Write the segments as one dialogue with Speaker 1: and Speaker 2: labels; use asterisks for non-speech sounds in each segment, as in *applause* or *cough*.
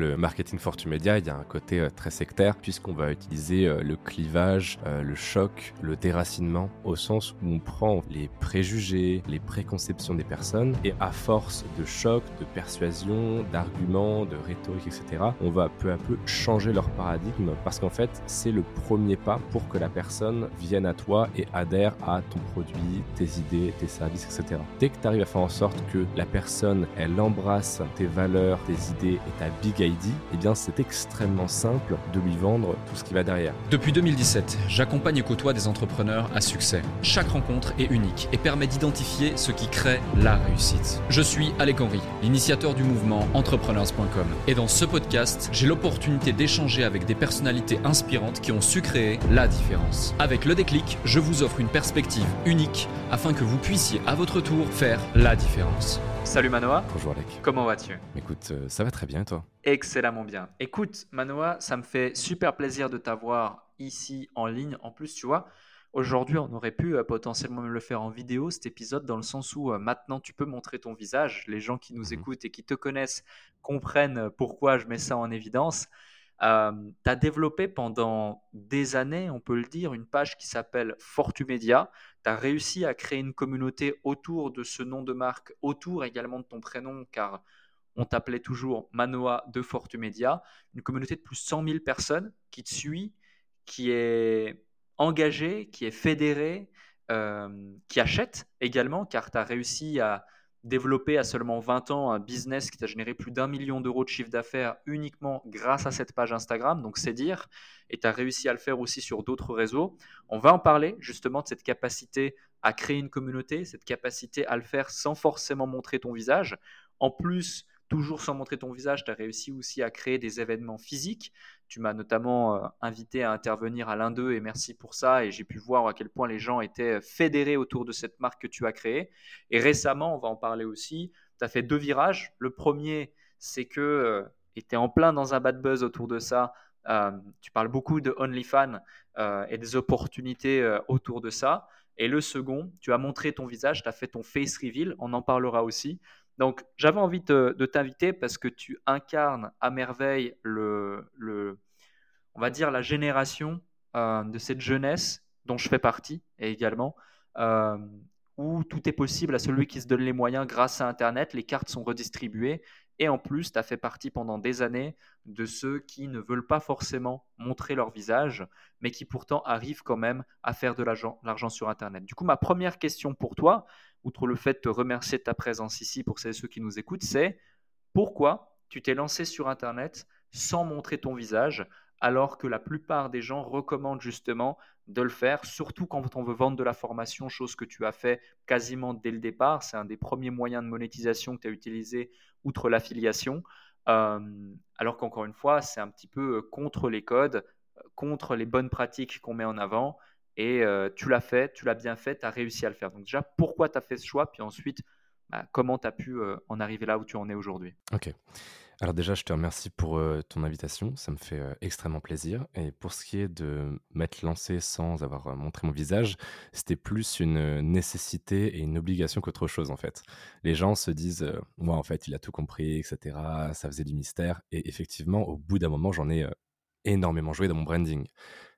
Speaker 1: Le marketing Fortu Media, il y a un côté euh, très sectaire puisqu'on va utiliser euh, le clivage, euh, le choc, le déracinement au sens où on prend les préjugés, les préconceptions des personnes et à force de choc, de persuasion, d'arguments, de rhétorique, etc., on va peu à peu changer leur paradigme parce qu'en fait, c'est le premier pas pour que la personne vienne à toi et adhère à ton produit, tes idées, tes services, etc. Dès que tu arrives à faire en sorte que la personne, elle embrasse tes valeurs, tes idées et ta big eh bien c'est extrêmement simple de lui vendre tout ce qui va derrière.
Speaker 2: Depuis 2017, j'accompagne et côtoie des entrepreneurs à succès. Chaque rencontre est unique et permet d'identifier ce qui crée la réussite. Je suis Alec Henry, l'initiateur du mouvement entrepreneurs.com. Et dans ce podcast, j'ai l'opportunité d'échanger avec des personnalités inspirantes qui ont su créer la différence. Avec le déclic, je vous offre une perspective unique afin que vous puissiez à votre tour faire la différence. Salut Manoa.
Speaker 1: Bonjour Alec.
Speaker 2: Comment vas-tu?
Speaker 1: Écoute, euh, ça va très bien toi?
Speaker 2: Excellemment bien. Écoute Manoa, ça me fait super plaisir de t'avoir ici en ligne. En plus, tu vois, aujourd'hui on aurait pu euh, potentiellement le faire en vidéo cet épisode dans le sens où euh, maintenant tu peux montrer ton visage. Les gens qui nous mhm. écoutent et qui te connaissent comprennent pourquoi je mets ça en évidence. Euh, tu as développé pendant des années, on peut le dire, une page qui s'appelle Fortumedia. Tu as réussi à créer une communauté autour de ce nom de marque, autour également de ton prénom, car on t'appelait toujours Manoa de Fortumedia. Une communauté de plus de 100 000 personnes qui te suit, qui est engagée, qui est fédérée, euh, qui achète également, car tu as réussi à développé à seulement 20 ans un business qui t'a généré plus d'un million d'euros de chiffre d'affaires uniquement grâce à cette page Instagram, donc c'est dire, et tu as réussi à le faire aussi sur d'autres réseaux. On va en parler justement de cette capacité à créer une communauté, cette capacité à le faire sans forcément montrer ton visage. En plus, toujours sans montrer ton visage, tu as réussi aussi à créer des événements physiques. Tu m'as notamment euh, invité à intervenir à l'un d'eux et merci pour ça. Et j'ai pu voir à quel point les gens étaient fédérés autour de cette marque que tu as créée. Et récemment, on va en parler aussi, tu as fait deux virages. Le premier, c'est que euh, tu es en plein dans un bad buzz autour de ça. Euh, tu parles beaucoup de OnlyFans et des opportunités autour de ça. Et le second, tu as montré ton visage, tu as fait ton face reveal, on en parlera aussi. Donc, j'avais envie de, t'inviter parce que tu incarnes à merveille le, on va dire, la génération euh, de cette jeunesse dont je fais partie également, euh, où tout est possible à celui qui se donne les moyens grâce à Internet. Les cartes sont redistribuées. Et en plus, tu as fait partie pendant des années de ceux qui ne veulent pas forcément montrer leur visage, mais qui pourtant arrivent quand même à faire de l'argent sur Internet. Du coup, ma première question pour toi, outre le fait de te remercier de ta présence ici pour celles et ceux qui nous écoutent, c'est pourquoi tu t'es lancé sur Internet sans montrer ton visage alors que la plupart des gens recommandent justement de le faire, surtout quand on veut vendre de la formation, chose que tu as fait quasiment dès le départ. C'est un des premiers moyens de monétisation que tu as utilisé outre l'affiliation. Euh, alors qu'encore une fois, c'est un petit peu euh, contre les codes, euh, contre les bonnes pratiques qu'on met en avant. Et tu l'as fait, tu l'as bien fait, tu as réussi à le faire. Donc déjà, pourquoi tu as fait ce choix? Puis ensuite, bah, comment tu as pu en arriver là où tu en es aujourd'hui?
Speaker 1: Ok. Alors déjà, je te remercie pour euh, ton invitation, ça me fait euh, extrêmement plaisir. Et pour ce qui est de m'être lancé sans avoir euh, montré mon visage, c'était plus une nécessité et une obligation qu'autre chose en fait. Les gens se disent, moi en fait, il a tout compris, etc. Ça faisait du mystère. Et effectivement, au bout d'un moment, j'en ai énormément joué dans mon branding.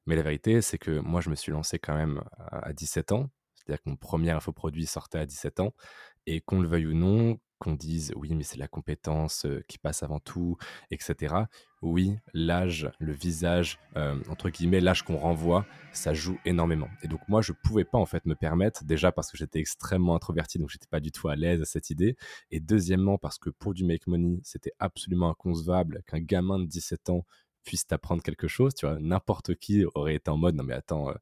Speaker 1: Mais la vérité, c'est que moi, je me suis lancé quand même à 17 ans. C'est-à-dire que mon premier infoproduit sortait à 17 ans. Et qu'on le veuille ou non, qu'on dise oui, mais c'est la compétence qui passe avant tout, etc. Oui, l'âge, le visage, entre guillemets, l'âge qu'on renvoie, ça joue énormément. Et donc moi, je pouvais pas en fait me permettre, déjà parce que j'étais extrêmement introverti, donc j'étais pas du tout à l'aise à cette idée, et deuxièmement parce que pour du make money, c'était absolument inconcevable qu'un gamin de 17 ans puisse t'apprendre quelque chose, tu vois, n'importe qui aurait été en mode non mais attends,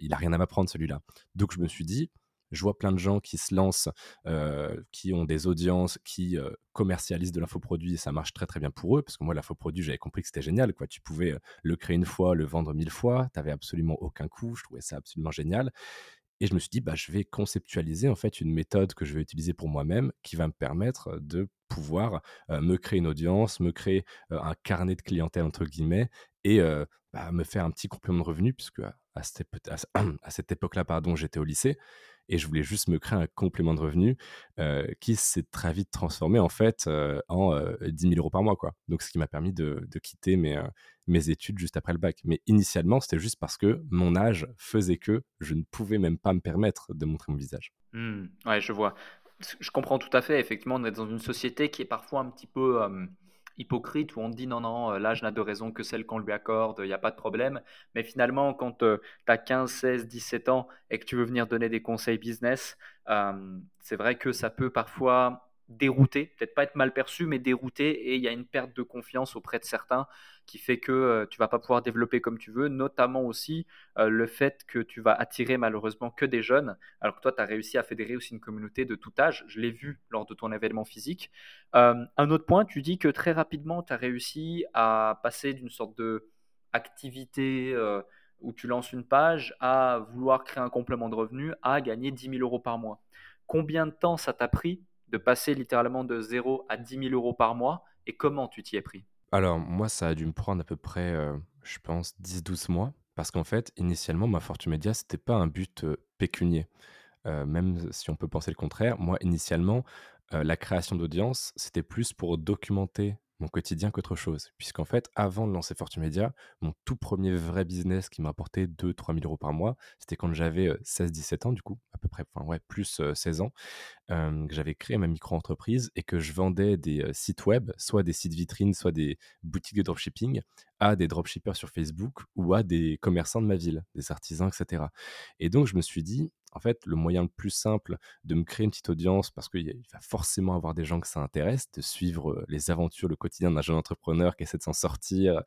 Speaker 1: il a rien à m'apprendre celui-là. Donc je me suis dit, je vois plein de gens qui se lancent, euh, qui ont des audiences, qui euh, commercialisent de l'infoproduit et ça marche très très bien pour eux parce que moi l'infoproduit j'avais compris que c'était génial quoi. Tu pouvais euh, le créer une fois, le vendre mille fois, tu n'avais absolument aucun coût, je trouvais ça absolument génial. Et je me suis dit, bah, je vais conceptualiser en fait une méthode que je vais utiliser pour moi-même qui va me permettre de pouvoir me créer une audience, me créer un carnet de clientèle entre guillemets et bah, me faire un petit complément de revenu puisque à, cette, *clears throat* à cette époque-là, pardon, j'étais au lycée et je voulais juste me créer un complément de revenu qui s'est très vite transformé en fait en 10 000 euros par mois. Quoi. Donc, ce qui m'a permis de, quitter mes, mes études juste après le bac. Mais initialement, c'était juste parce que mon âge faisait que je ne pouvais même pas me permettre de montrer mon visage.
Speaker 2: Mmh, ouais, je vois. Je comprends tout à fait. Effectivement, on est dans une société qui est parfois un petit peu hypocrite où on dit non, non, euh, l'âge n'a de raison que celle qu'on lui accorde, il n'y a pas de problème. Mais finalement, quand tu as 15, 16, 17 ans et que tu veux venir donner des conseils business, euh, c'est vrai que ça peut parfois dérouté, peut-être pas être mal perçu, mais dérouté, et il y a une perte de confiance auprès de certains qui fait que euh, tu vas pas pouvoir développer comme tu veux, notamment aussi euh, le fait que tu vas attirer malheureusement que des jeunes, alors que toi, tu as réussi à fédérer aussi une communauté de tout âge, je l'ai vu lors de ton événement physique. Euh, un autre point, tu dis que très rapidement, tu as réussi à passer d'une sorte de activité où tu lances une page à vouloir créer un complément de revenu, à gagner 10 000 euros par mois. Combien de temps ça t'a pris de passer littéralement de 0 à 10 000 euros par mois et comment tu t'y es pris?
Speaker 1: Alors, moi, ça a dû me prendre à peu près, euh, je pense, 10-12 mois. Parce qu'en fait, initialement, ma fortune média, c'était pas un but euh, pécunier. Euh, même si on peut penser le contraire, moi, initialement, la création d'audience, c'était plus pour documenter quotidien qu'autre chose. Puisqu'en fait, avant de lancer Fortune Media, mon tout premier vrai business qui m'a apporté 2-3 000 euros par mois, c'était quand j'avais 16-17 ans, du coup, à peu près, enfin ouais, plus 16 ans, que j'avais créé ma micro-entreprise et que je vendais des sites web, soit des sites vitrines, soit des boutiques de dropshipping, à des dropshippers sur Facebook ou à des commerçants de ma ville, des artisans, etc. Et donc, je me suis dit, en fait, le moyen le plus simple de me créer une petite audience, parce qu'il va forcément avoir des gens que ça intéresse, de suivre les aventures, le quotidien d'un jeune entrepreneur qui essaie de s'en sortir,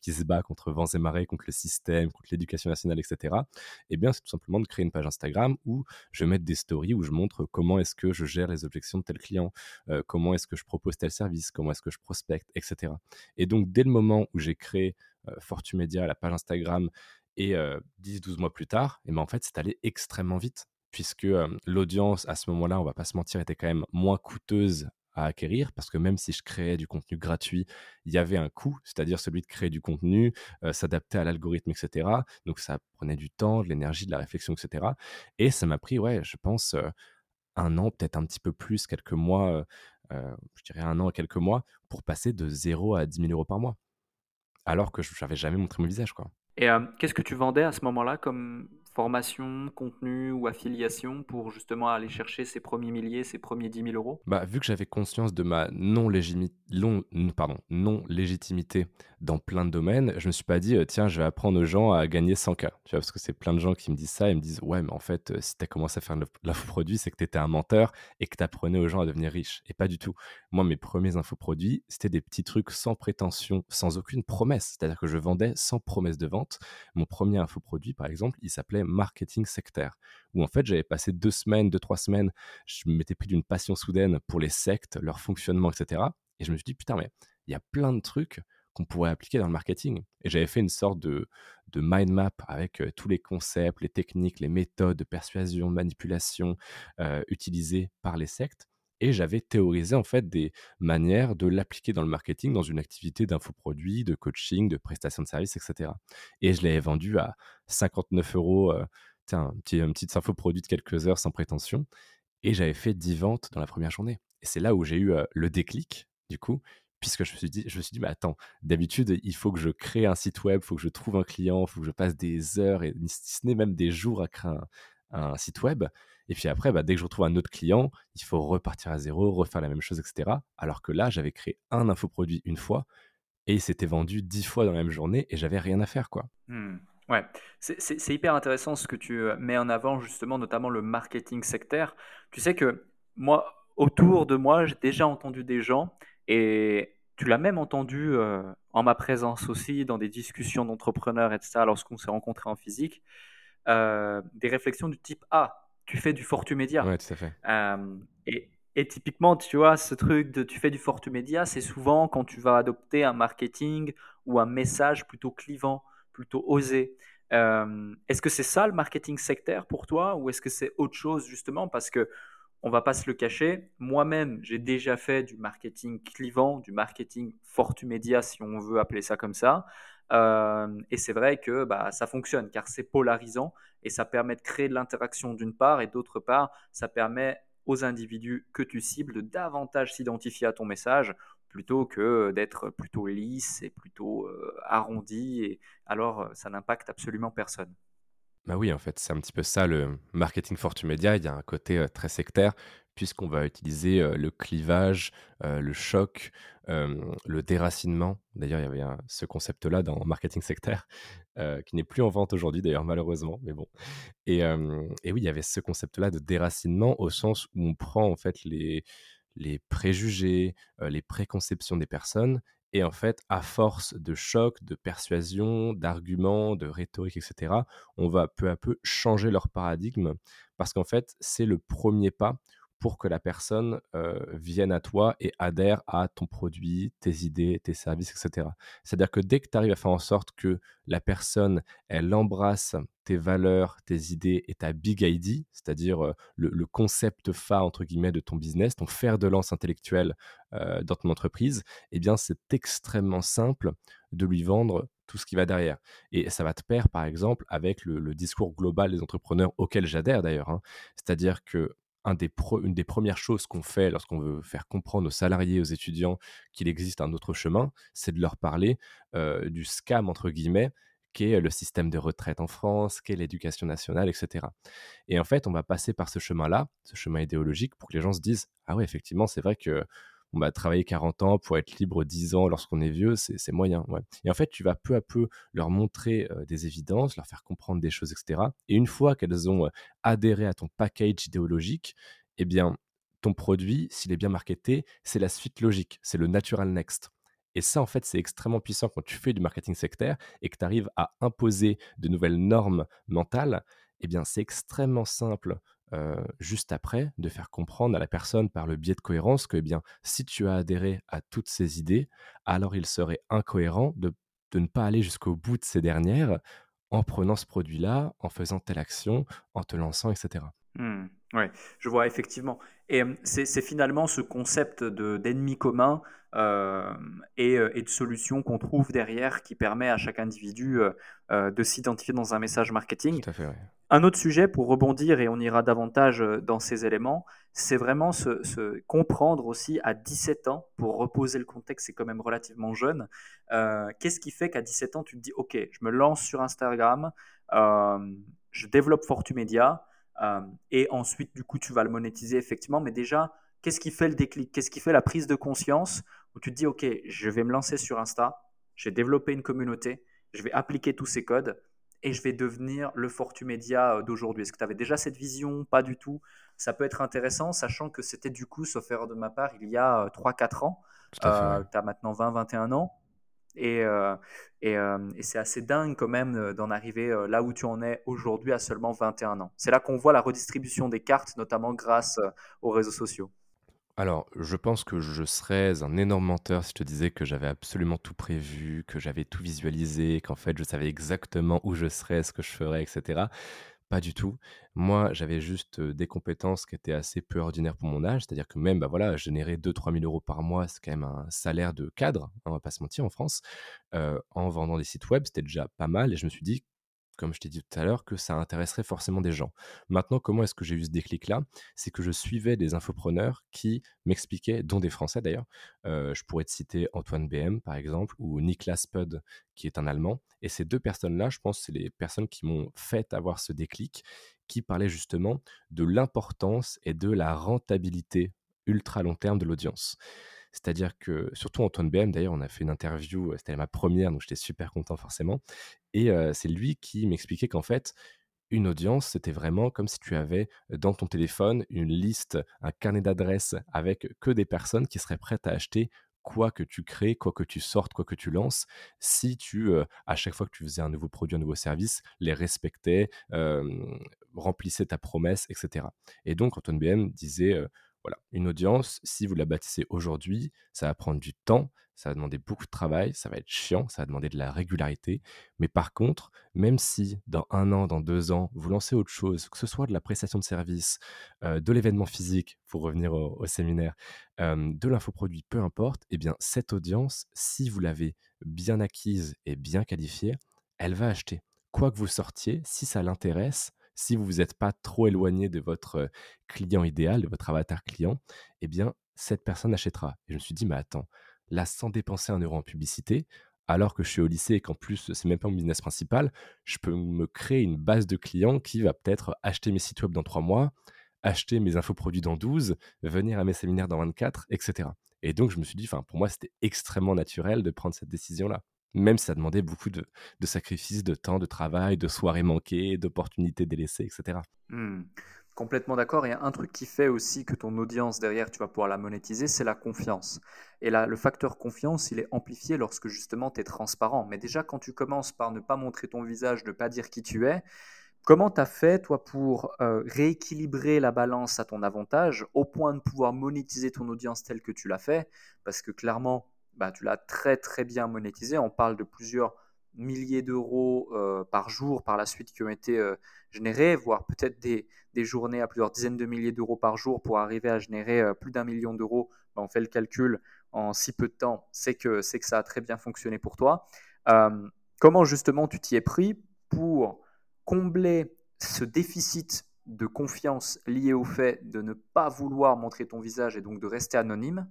Speaker 1: qui se bat contre vents et marées, contre le système, contre l'éducation nationale, etc. Eh bien, c'est tout simplement de créer une page Instagram où je mets des stories où je montre comment est-ce que je gère les objections de tel client, comment est-ce que je propose tel service, comment est-ce que je prospecte, etc. Et donc, dès le moment où j'ai créé Fortu Media, la page Instagram, et 10-12 mois plus tard, et ben en fait, c'est allé extrêmement vite, puisque l'audience, à ce moment-là, on va pas se mentir, était quand même moins coûteuse à acquérir, parce que même si je créais du contenu gratuit, il y avait un coût, c'est-à-dire celui de créer du contenu, s'adapter à l'algorithme, etc. Donc ça prenait du temps, de l'énergie, de la réflexion, etc. Et ça m'a pris, ouais, je pense, un an, peut-être un petit peu plus, quelques mois, je dirais un an et quelques mois, pour passer de 0 à 10 000 euros par mois. Alors que je n'avais jamais montré mon visage, quoi.
Speaker 2: Et qu'est-ce que tu vendais à ce moment-là comme formation, contenu ou affiliation pour justement aller chercher ces premiers milliers, ces premiers 10 000 euros?
Speaker 1: Bah, Vu que j'avais conscience de ma non-légitimité non, non légitimité dans plein de domaines, je me suis pas dit, tiens, je vais apprendre aux gens à gagner 100K. Tu vois, parce que c'est plein de gens qui me disent ça et me disent, ouais, mais en fait, si tu as commencé à faire l'infoproduit, c'est que tu étais un menteur et que tu apprenais aux gens à devenir riches. Et pas du tout. Moi, mes premiers infoproduits, c'était des petits trucs sans prétention, sans aucune promesse. C'est-à-dire que je vendais sans promesse de vente. Mon premier infoproduit, par exemple, il s'appelait marketing sectaire, où en fait j'avais passé deux semaines, deux, trois semaines, je m'étais pris d'une passion soudaine pour les sectes, leur fonctionnement, etc. Et je me suis dit, putain, mais il y a plein de trucs qu'on pourrait appliquer dans le marketing. Et j'avais fait une sorte de, de mind map avec tous les concepts, les techniques, les méthodes de persuasion, de manipulation utilisées par les sectes. Et j'avais théorisé en fait des manières de l'appliquer dans le marketing, dans une activité d'infoproduit, de coaching, de prestation de services, etc. Et je l'avais vendu à 59 euros, euh, un petit, un petit infoproduit de quelques heures sans prétention. Et j'avais fait 10 ventes dans la première journée. Et c'est là où j'ai eu le déclic, du coup, puisque je me suis dit, je me suis dit, mais attends, d'habitude, il faut que je crée un site web, il faut que je trouve un client, il faut que je passe des heures, et si ce n'est même des jours à créer un site web. Et puis après, bah, dès que je retrouve un autre client, il faut repartir à zéro, refaire la même chose, etc. Alors que là, j'avais créé un infoproduit une fois et il s'était vendu dix fois dans la même journée et j'avais rien à faire, quoi.
Speaker 2: Mmh. Ouais, c'est hyper intéressant ce que tu euh, mets en avant, justement, notamment le marketing sectaire. Tu sais que moi, autour de moi, j'ai déjà entendu des gens, et tu l'as même entendu euh, en ma présence aussi, dans des discussions d'entrepreneurs, etc., lorsqu'on s'est rencontrés en physique, euh, des réflexions du type Ah, tu fais du fortu média.
Speaker 1: Ouais, tout à fait.
Speaker 2: Euh, et, et, typiquement, tu vois, ce truc de tu fais du fortu média, c'est souvent quand tu vas adopter un marketing ou un message plutôt clivant, plutôt osé. Euh, est-ce que c'est ça le marketing sectaire pour toi ou est-ce que c'est autre chose justement? Parce que on va pas se le cacher. Moi-même, j'ai déjà fait du marketing clivant, du marketing fortu-média, si on veut appeler ça comme ça. Euh, et c'est vrai que bah, ça fonctionne car c'est polarisant et ça permet de créer de l'interaction d'une part et d'autre part, ça permet aux individus que tu cibles de davantage s'identifier à ton message plutôt que d'être plutôt lisse et plutôt euh, arrondi. Et alors, ça n'impacte absolument personne.
Speaker 1: Bah oui, en fait, c'est un petit peu ça le marketing fortu média. Il y a un côté très sectaire, puisqu'on va utiliser le clivage, le choc, le déracinement. D'ailleurs, il y avait ce concept-là dans marketing sectaire, *laughs* qui n'est plus en vente aujourd'hui, d'ailleurs, malheureusement, mais bon. Et, oui, il y avait ce concept-là de déracinement au sens où on prend en fait les, les préjugés, les préconceptions des personnes et en fait, à force de choc, de persuasion, d'arguments, de rhétorique, etc., on va peu à peu changer leur paradigme parce qu'en fait, c'est le premier pas pour que la personne vienne à toi et adhère à ton produit, tes idées, tes services, etc. C'est-à-dire que dès que tu arrives à faire en sorte que la personne, elle embrasse tes valeurs, tes idées et ta big ID, c'est-à-dire le, concept phare, entre guillemets, de ton business, ton fer de lance intellectuel dans ton entreprise, eh bien, c'est extrêmement simple de lui vendre tout ce qui va derrière. Et ça va te pair, par exemple, avec le, discours global des entrepreneurs auquel j'adhère d'ailleurs. Hein. C'est-à-dire que une des premières choses qu'on fait lorsqu'on veut faire comprendre aux salariés, aux étudiants qu'il existe un autre chemin, c'est de leur parler du scam, entre guillemets, qui est le système de retraite en France, qui est l'éducation nationale, etc. Et en fait, on va passer par ce chemin-là, ce chemin idéologique, pour que les gens se disent, ah oui, effectivement, c'est vrai que on va travailler 40 ans pour être libre 10 ans lorsqu'on est vieux, c'est moyen. Et en fait, tu vas peu à peu leur montrer des évidences, leur faire comprendre des choses, etc. Et une fois qu'elles ont adhéré à ton package idéologique, eh bien, ton produit, s'il est bien marketé, c'est la suite logique, c'est le natural next. Et ça, en fait, c'est extrêmement puissant quand tu fais du marketing sectaire et que tu arrives à imposer de nouvelles normes mentales. Eh bien, c'est extrêmement simple juste après de faire comprendre à la personne par le biais de cohérence que eh bien, si tu as adhéré à toutes ces idées, alors il serait incohérent de, ne pas aller jusqu'au bout de ces dernières en prenant ce produit-là, en faisant telle action, en te lançant, etc.
Speaker 2: oui, je vois effectivement. Et c'est finalement ce concept d'ennemi commun et, et, de solution qu'on trouve derrière qui permet à chaque individu de s'identifier dans un message marketing.
Speaker 1: Tout à fait, oui.
Speaker 2: Un autre sujet pour rebondir, et on ira davantage euh, dans ces éléments, c'est vraiment se, comprendre aussi à 17 ans, pour reposer le contexte, c'est quand même relativement jeune. Euh, qu'est-ce qui fait qu'à 17 ans, tu te dis, OK, je me lance sur Instagram, euh, je développe Fortumedia, et ensuite, du coup, tu vas le monétiser effectivement, mais déjà, qu'est-ce qui fait le déclic? Qu'est-ce qui fait la prise de conscience où tu te dis, OK, je vais me lancer sur Insta, j'ai développé une communauté, je vais appliquer tous ces codes et je vais devenir le Fortumédia euh, d'aujourd'hui? Est-ce que tu avais déjà cette vision? Pas du tout. Ça peut être intéressant, sachant que c'était du coup, sauf erreur de ma part, il y a 3-4 euh, ans. Euh, tu as maintenant 20-21 ans. Et, et, et c'est assez dingue quand même d'en arriver là où tu en es aujourd'hui à seulement 21 ans. C'est là qu'on voit la redistribution des cartes, notamment grâce aux réseaux sociaux.
Speaker 1: Alors, je pense que je serais un énorme menteur si je te disais que j'avais absolument tout prévu, que j'avais tout visualisé, qu'en fait je savais exactement où je serais, ce que je ferais, etc. Pas du tout. Moi, j'avais juste des compétences qui étaient assez peu ordinaires pour mon âge, c'est-à-dire que même, bah voilà, générer 2-3 000 euros par mois, c'est quand même un salaire de cadre, hein, on va pas se mentir, en France. en vendant des sites web, c'était déjà pas mal, et je me suis dit, comme je t'ai dit tout à l'heure, que ça intéresserait forcément des gens. Maintenant, comment est-ce que j'ai eu ce déclic-là? C'est que je suivais des infopreneurs qui m'expliquaient, dont des Français d'ailleurs. Euh, je pourrais te citer Antoine BM, par exemple, ou Niklas Pud, qui est un Allemand. Et ces deux personnes-là, je pense, c'est les personnes qui m'ont fait avoir ce déclic, qui parlaient justement de l'importance et de la rentabilité ultra long terme de l'audience. C'est-à-dire que, surtout Antoine BM, d'ailleurs, on a fait une interview, c'était ma première, donc j'étais super content forcément. Et c'est lui qui m'expliquait qu'en fait, une audience, c'était vraiment comme si tu avais dans ton téléphone une liste, un carnet d'adresses avec que des personnes qui seraient prêtes à acheter quoi que tu crées, quoi que tu sortes, quoi que tu lances, si tu, à chaque fois que tu faisais un nouveau produit, un nouveau service, les respectais, remplissais ta promesse, etc. Et donc, Antoine BM disait, Voilà, une audience, si vous la bâtissez aujourd'hui, ça va prendre du temps, ça va demander beaucoup de travail, ça va être chiant, ça va demander de la régularité. Mais par contre, même si dans un an, dans deux ans, vous lancez autre chose, que ce soit de la prestation de service, euh, de l'événement physique, pour revenir au, séminaire, de l'infoproduit, peu importe, eh bien cette audience, si vous l'avez bien acquise et bien qualifiée, elle va acheter. Quoi que vous sortiez, si ça l'intéresse, si vous vous êtes pas trop éloigné de votre client idéal, de votre avatar client, eh bien, cette personne achètera. Et je me suis dit, mais attends, là, sans dépenser un euro en publicité, alors que je suis au lycée et qu'en plus, c'est même pas mon business principal, je peux me créer une base de clients qui va peut-être acheter mes sites web dans trois mois, acheter mes infoproduits dans 12, venir à mes séminaires dans 24, etc. Et donc, je me suis dit, pour moi, c'était extrêmement naturel de prendre cette décision-là. Même si ça demandait beaucoup de, sacrifices, de temps, de travail, de soirées manquées, d'opportunités délaissées, etc.
Speaker 2: Mmh. Complètement d'accord. Et un truc qui fait aussi que ton audience derrière, tu vas pouvoir la monétiser, c'est la confiance. Et là, le facteur confiance, il est amplifié lorsque justement tu es transparent. Mais déjà, quand tu commences par ne pas montrer ton visage, ne pas dire qui tu es, comment tu as fait, toi, pour euh, rééquilibrer la balance à ton avantage au point de pouvoir monétiser ton audience telle que tu l'as fait? Parce que clairement, bah, tu l'as très très bien monétisé. On parle de plusieurs milliers d'euros euh, par jour par la suite qui ont été euh, générés, voire peut-être des, journées à plusieurs dizaines de milliers d'euros par jour pour arriver à générer euh, plus d'un million d'euros. Bah, on fait le calcul en si peu de temps, c'est que, c'est que ça a très bien fonctionné pour toi. comment justement tu t'y es pris pour combler ce déficit de confiance lié au fait de ne pas vouloir montrer ton visage et donc de rester anonyme?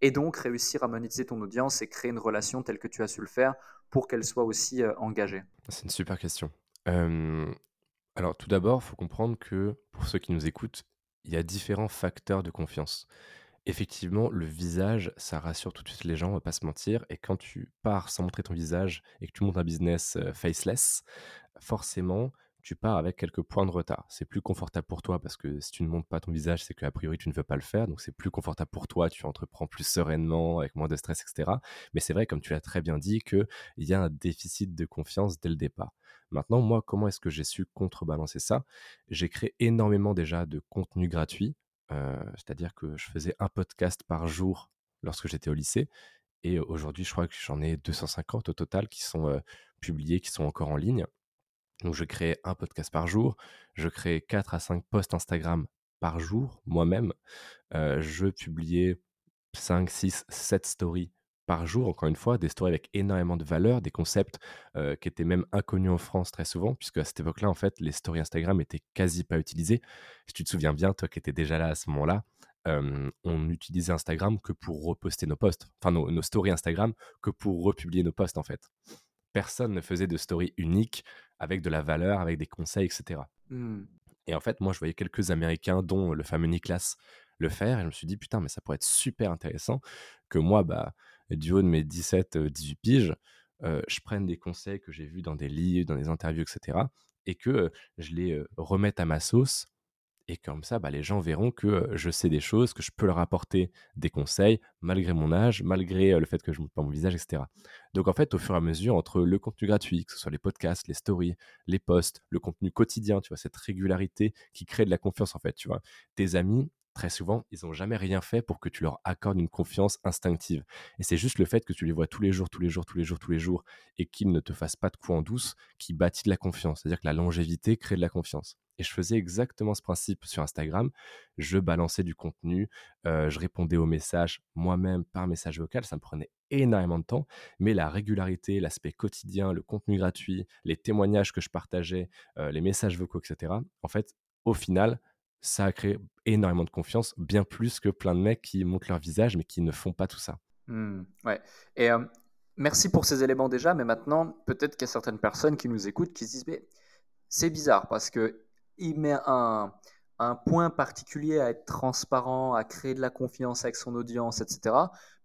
Speaker 2: Et donc réussir à monétiser ton audience et créer une relation telle que tu as su le faire pour qu'elle soit aussi euh, engagée
Speaker 1: C'est une super question. alors tout d'abord, il faut comprendre que pour ceux qui nous écoutent, il y a différents facteurs de confiance. Effectivement, le visage, ça rassure tout de suite les gens, on va pas se mentir. Et quand tu pars sans montrer ton visage et que tu montes un business euh, faceless, forcément, tu pars avec quelques points de retard. C'est plus confortable pour toi parce que si tu ne montes pas ton visage, c'est qu'a priori tu ne veux pas le faire. Donc c'est plus confortable pour toi, tu entreprends plus sereinement, avec moins de stress, etc. Mais c'est vrai, comme tu l'as très bien dit, qu'il y a un déficit de confiance dès le départ. Maintenant, moi, comment est-ce que j'ai su contrebalancer ça? J'ai créé énormément déjà de contenu gratuit. Euh, c'est-à-dire que je faisais un podcast par jour lorsque j'étais au lycée. Et aujourd'hui, je crois que j'en ai 250 au total qui sont euh, publiés, qui sont encore en ligne. Donc, je crée un podcast par jour. Je crée 4 à 5 posts Instagram par jour, moi-même. Euh, je publiais 5, 6, 7 stories par jour, encore une fois, des stories avec énormément de valeur, des concepts euh, qui étaient même inconnus en France très souvent, puisque à cette époque-là, en fait, les stories Instagram étaient quasi pas utilisées. Si tu te souviens bien, toi qui étais déjà là à ce moment-là, on utilisait Instagram que pour reposter nos posts, enfin nos stories Instagram, que pour republier nos posts en fait personne ne faisait de story unique avec de la valeur, avec des conseils, etc. Mmh. Et en fait, moi, je voyais quelques Américains, dont le fameux Niklas, le faire. Et je me suis dit, putain, mais ça pourrait être super intéressant que moi, bah, du haut de mes 17-18 piges, euh, je prenne des conseils que j'ai vus dans des livres, dans des interviews, etc. Et que euh, je les euh, remette à ma sauce et comme ça, bah, les gens verront que je sais des choses, que je peux leur apporter des conseils, malgré mon âge, malgré le fait que je ne montre pas mon visage, etc. Donc en fait, au fur et à mesure, entre le contenu gratuit, que ce soit les podcasts, les stories, les posts, le contenu quotidien, tu vois, cette régularité qui crée de la confiance, en fait, tu vois. Tes amis, très souvent, ils n'ont jamais rien fait pour que tu leur accordes une confiance instinctive. Et c'est juste le fait que tu les vois tous les jours, tous les jours, tous les jours, tous les jours, et qu'ils ne te fassent pas de coups en douce, qui bâtit de la confiance. C'est-à-dire que la longévité crée de la confiance. Et je faisais exactement ce principe sur Instagram. Je balançais du contenu, euh, je répondais aux messages moi-même par message vocal. Ça me prenait énormément de temps, mais la régularité, l'aspect quotidien, le contenu gratuit, les témoignages que je partageais, euh, les messages vocaux, etc. En fait, au final, ça a créé énormément de confiance, bien plus que plein de mecs qui montrent leur visage, mais qui ne font pas tout ça.
Speaker 2: Mmh, ouais. Et euh, merci pour ces éléments déjà, mais maintenant, peut-être qu'il y a certaines personnes qui nous écoutent qui se disent, mais c'est bizarre parce que il met un, point particulier à être transparent, à créer de la confiance avec son audience, etc.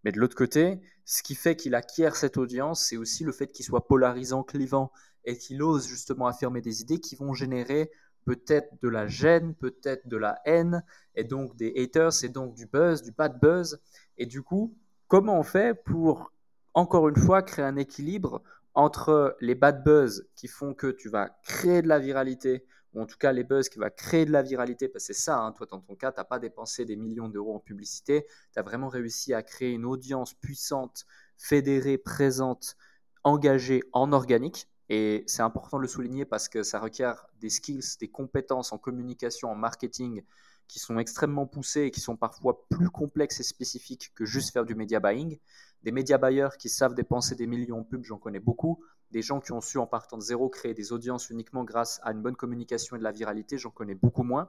Speaker 2: Mais de l'autre côté, ce qui fait qu'il acquiert cette audience, c'est aussi le fait qu'il soit polarisant, clivant, et qu'il ose justement affirmer des idées qui vont générer peut-être de la gêne, peut-être de la haine, et donc des haters, et donc du buzz, du bad buzz. Et du coup, comment on fait pour, encore une fois, créer un équilibre entre les bad buzz qui font que tu vas créer de la viralité ou en tout cas les buzz qui va créer de la viralité, parce que c'est ça, hein, toi dans ton cas, tu n'as pas dépensé des millions d'euros en publicité, tu as vraiment réussi à créer une audience puissante, fédérée, présente, engagée en organique. Et c'est important de le souligner parce que ça requiert des skills, des compétences en communication, en marketing qui sont extrêmement poussées et qui sont parfois plus complexes et spécifiques que juste faire du media buying. Des média buyers qui savent dépenser des millions en pub, j'en connais beaucoup. Des gens qui ont su, en partant de zéro, créer des audiences uniquement grâce à une bonne communication et de la viralité, j'en connais beaucoup moins.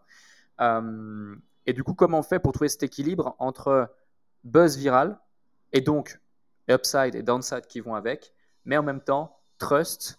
Speaker 2: Euh, et du coup, comment on fait pour trouver cet équilibre entre buzz viral et donc upside et downside qui vont avec, mais en même temps trust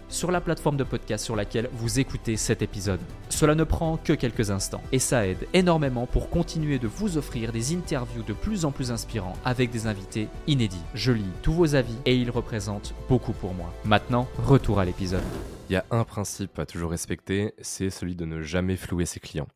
Speaker 3: sur la plateforme de podcast sur laquelle vous écoutez cet épisode. Cela ne prend que quelques instants et ça aide énormément pour continuer de vous offrir des interviews de plus en plus inspirants avec des invités inédits. Je lis tous vos avis et ils représentent beaucoup pour moi. Maintenant, retour à l'épisode.
Speaker 1: Il y a un principe à toujours respecter, c'est celui de ne jamais flouer ses clients.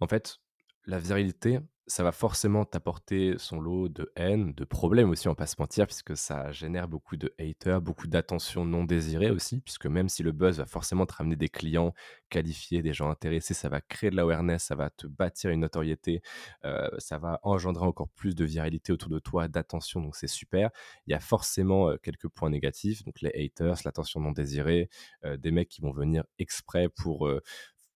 Speaker 1: En fait, la virilité, ça va forcément t'apporter son lot de haine, de problèmes aussi, on va pas se mentir, puisque ça génère beaucoup de haters, beaucoup d'attention non désirée aussi, puisque même si le buzz va forcément te ramener des clients qualifiés, des gens intéressés, ça va créer de l'awareness, ça va te bâtir une notoriété, euh, ça va engendrer encore plus de viralité autour de toi, d'attention, donc c'est super. Il y a forcément euh, quelques points négatifs, donc les haters, l'attention non désirée, euh, des mecs qui vont venir exprès pour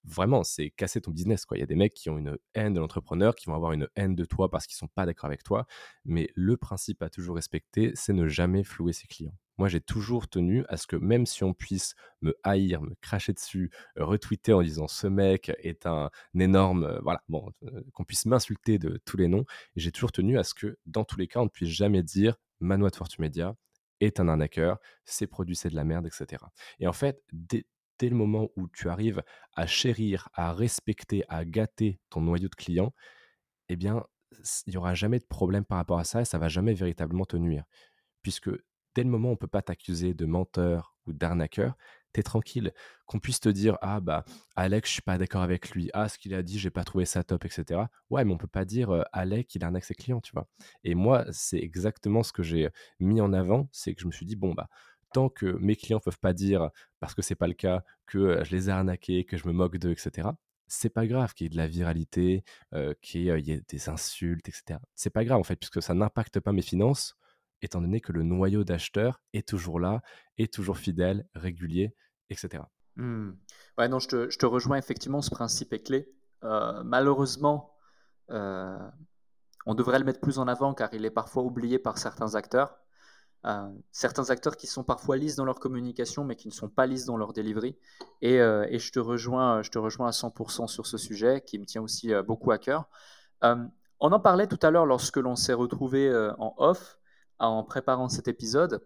Speaker 1: vraiment, c'est casser ton business. Quoi. Il y a des mecs qui ont une haine de l'entrepreneur, qui vont avoir une haine de toi parce qu'ils sont pas d'accord avec toi. Mais le principe à toujours respecter, c'est ne jamais flouer ses clients. Moi, j'ai toujours tenu à ce que même si on puisse me haïr, me cracher dessus, retweeter en disant ce mec est un, énorme, euh, voilà, bon, euh, qu'on puisse m'insulter de tous les noms, j'ai toujours tenu à ce que dans tous les cas, on ne puisse jamais dire Manoa de Fortu Media est un arnaqueur, ses produits c'est de la merde, etc. Et en fait, dès, dès le moment où tu arrives à chérir, à respecter, à gâter ton noyau de clients, eh bien, il n'y aura jamais de problème par rapport à ça et ça va jamais véritablement te nuire. Puisque dès le moment où on ne peut pas t'accuser de menteur ou d'arnaqueur, tu es tranquille. Qu'on puisse te dire Ah, bah, Alex, je suis pas d'accord avec lui. Ah, ce qu'il a dit, j'ai pas trouvé ça top, etc. Ouais, mais on peut pas dire Alex, il arnaque ses clients, tu vois. Et moi, c'est exactement ce que j'ai mis en avant c'est que je me suis dit Bon, bah, tant que mes clients peuvent pas dire, parce que c'est pas le cas, que je les ai arnaqués, que je me moque d'eux, etc., c'est pas grave qu'il y ait de la viralité, qu'il y ait des insultes, etc. C'est pas grave en fait, puisque ça n'impacte pas mes finances, étant donné que le noyau d'acheteurs est toujours là, est toujours fidèle, régulier, etc.
Speaker 2: Mmh. Ouais, non, je te, rejoins effectivement, ce principe est clé. malheureusement, on devrait le mettre plus en avant car il est parfois oublié par certains acteurs. Euh, certains acteurs qui sont parfois lisses dans leur communication, mais qui ne sont pas lisses dans leur delivery. Et, euh, et je, te rejoins, je te rejoins à 100% sur ce sujet, qui me tient aussi euh, beaucoup à cœur. on en parlait tout à l'heure lorsque l'on s'est retrouvé en off, en préparant cet épisode.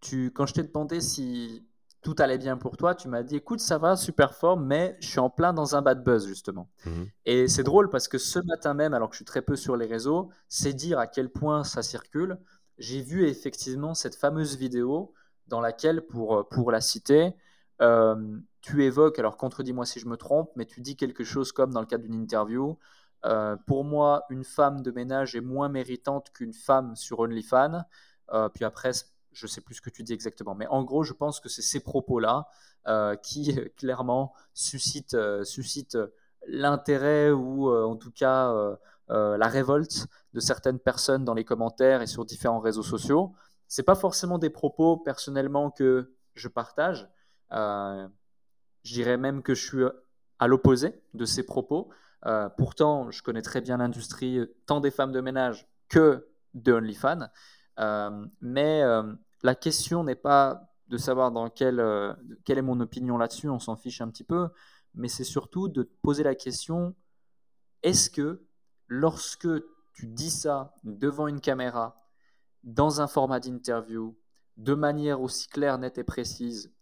Speaker 2: Tu, quand je t'ai demandé si tout allait bien pour toi, tu m'as dit écoute, ça va, super fort, mais je suis en plein dans un bad buzz, justement. Mmh et c'est drôle parce que ce matin même, alors que je suis très peu sur les réseaux, c'est dire à quel point ça circule j'ai vu effectivement cette fameuse vidéo dans laquelle, pour, euh, pour la citer, euh, tu évoques, alors contredis-moi si je me trompe, mais tu dis quelque chose comme dans le cadre d'une interview, euh, pour moi, une femme de ménage est moins méritante qu'une femme sur OnlyFans. puis après, je ne sais plus ce que tu dis exactement, mais en gros, je pense que c'est ces propos-là qui clairement suscitent, suscitent l'intérêt ou en tout cas la révolte de certaines personnes dans les commentaires et sur différents réseaux sociaux. C'est pas forcément des propos personnellement que je partage. Euh, je dirais même que je suis à l'opposé de ces propos. Euh, pourtant, je connais très bien l'industrie, tant des femmes de ménage que de OnlyFans. mais la question n'est pas de savoir dans quelle est mon opinion là-dessus, on s'en fiche un petit peu, mais c'est surtout de poser la question est-ce que lorsque tu dis ça devant une caméra, dans un format d'interview, de manière aussi claire, nette et précise,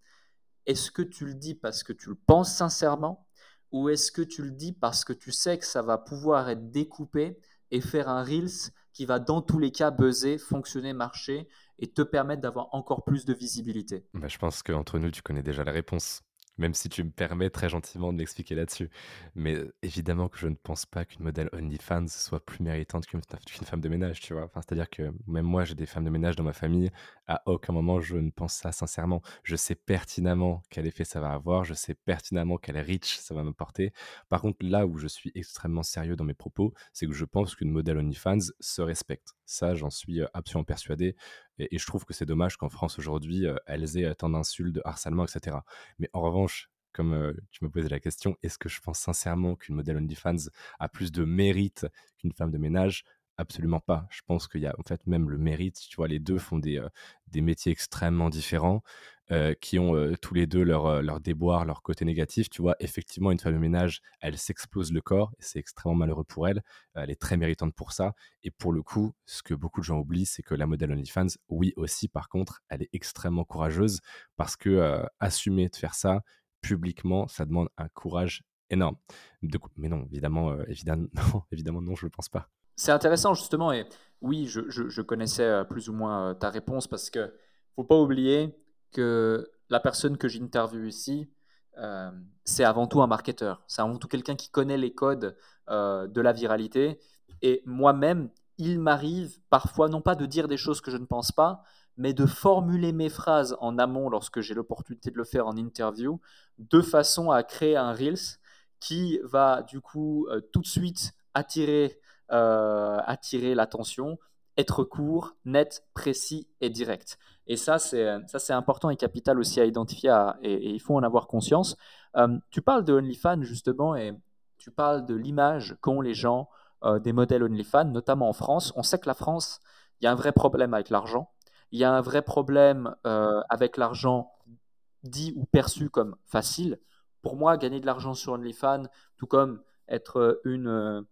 Speaker 2: est-ce que tu le dis parce que tu le penses sincèrement ou est-ce que tu le dis parce que tu sais que ça va pouvoir être découpé et faire un Reels qui va dans tous les cas buzzer, fonctionner, marcher et te permettre d'avoir encore plus de visibilité?
Speaker 1: Bah, Je pense qu'entre nous, tu connais déjà la réponse même si tu me permets très gentiment de m'expliquer là-dessus. Mais évidemment que je ne pense pas qu'une modèle OnlyFans soit plus méritante qu'une femme de ménage, tu vois. C'est-à-dire que même moi, j'ai des femmes de ménage dans ma famille. À aucun moment, je ne pense ça sincèrement. Je sais pertinemment quel effet ça va avoir. Je sais pertinemment quel reach ça va me porter. Par contre, là où je suis extrêmement sérieux dans mes propos, c'est que je pense qu'une modèle OnlyFans se respecte. Ça, j'en suis absolument persuadé. Et, je trouve que c'est dommage qu'en France aujourd'hui, elles aient tant d'insultes, de harcèlement, etc. Mais en revanche, comme tu me posais la question, est-ce que je pense sincèrement qu'une modèle OnlyFans a plus de mérite qu'une femme de ménage? Absolument pas. Je pense qu'il y a en fait même le mérite. Tu vois, les deux font des, des métiers extrêmement différents. Qui ont tous les deux leur, leur déboire, leur côté négatif. Tu vois, effectivement, une femme de ménage, elle s'explose le corps et c'est extrêmement malheureux pour elle. elle est très méritante pour ça. Et pour le coup, ce que beaucoup de gens oublient, c'est que la modèle OnlyFans, oui aussi, par contre, elle est extrêmement courageuse parce que assumer de faire ça publiquement, ça demande un courage énorme. mais non, évidemment, évidemment, *laughs* non, évidemment, non, je ne le pense pas.
Speaker 2: C'est intéressant justement et oui, je, connaissais plus ou moins ta réponse parce que faut pas oublier que la personne que j'interviewe ici, euh, c'est avant tout un marketeur. C'est avant tout quelqu'un qui connaît les codes euh, de la viralité. Et moi-même, il m'arrive parfois non pas de dire des choses que je ne pense pas, mais de formuler mes phrases en amont lorsque j'ai l'opportunité de le faire en interview, de façon à créer un Reels qui va du coup euh, tout de suite attirer, attirer l'attention, être court, net, précis et direct. Et ça, c'est ça, c'est important et capital aussi à identifier et, il faut en avoir conscience. Euh, tu parles de OnlyFans justement et tu parles de l'image qu'ont les gens euh, des modèles OnlyFans, notamment en France. On sait que la France, il y a un vrai problème avec l'argent. Il y a un vrai problème euh, avec l'argent dit ou perçu comme facile. Pour moi, gagner de l'argent sur OnlyFans, tout comme être une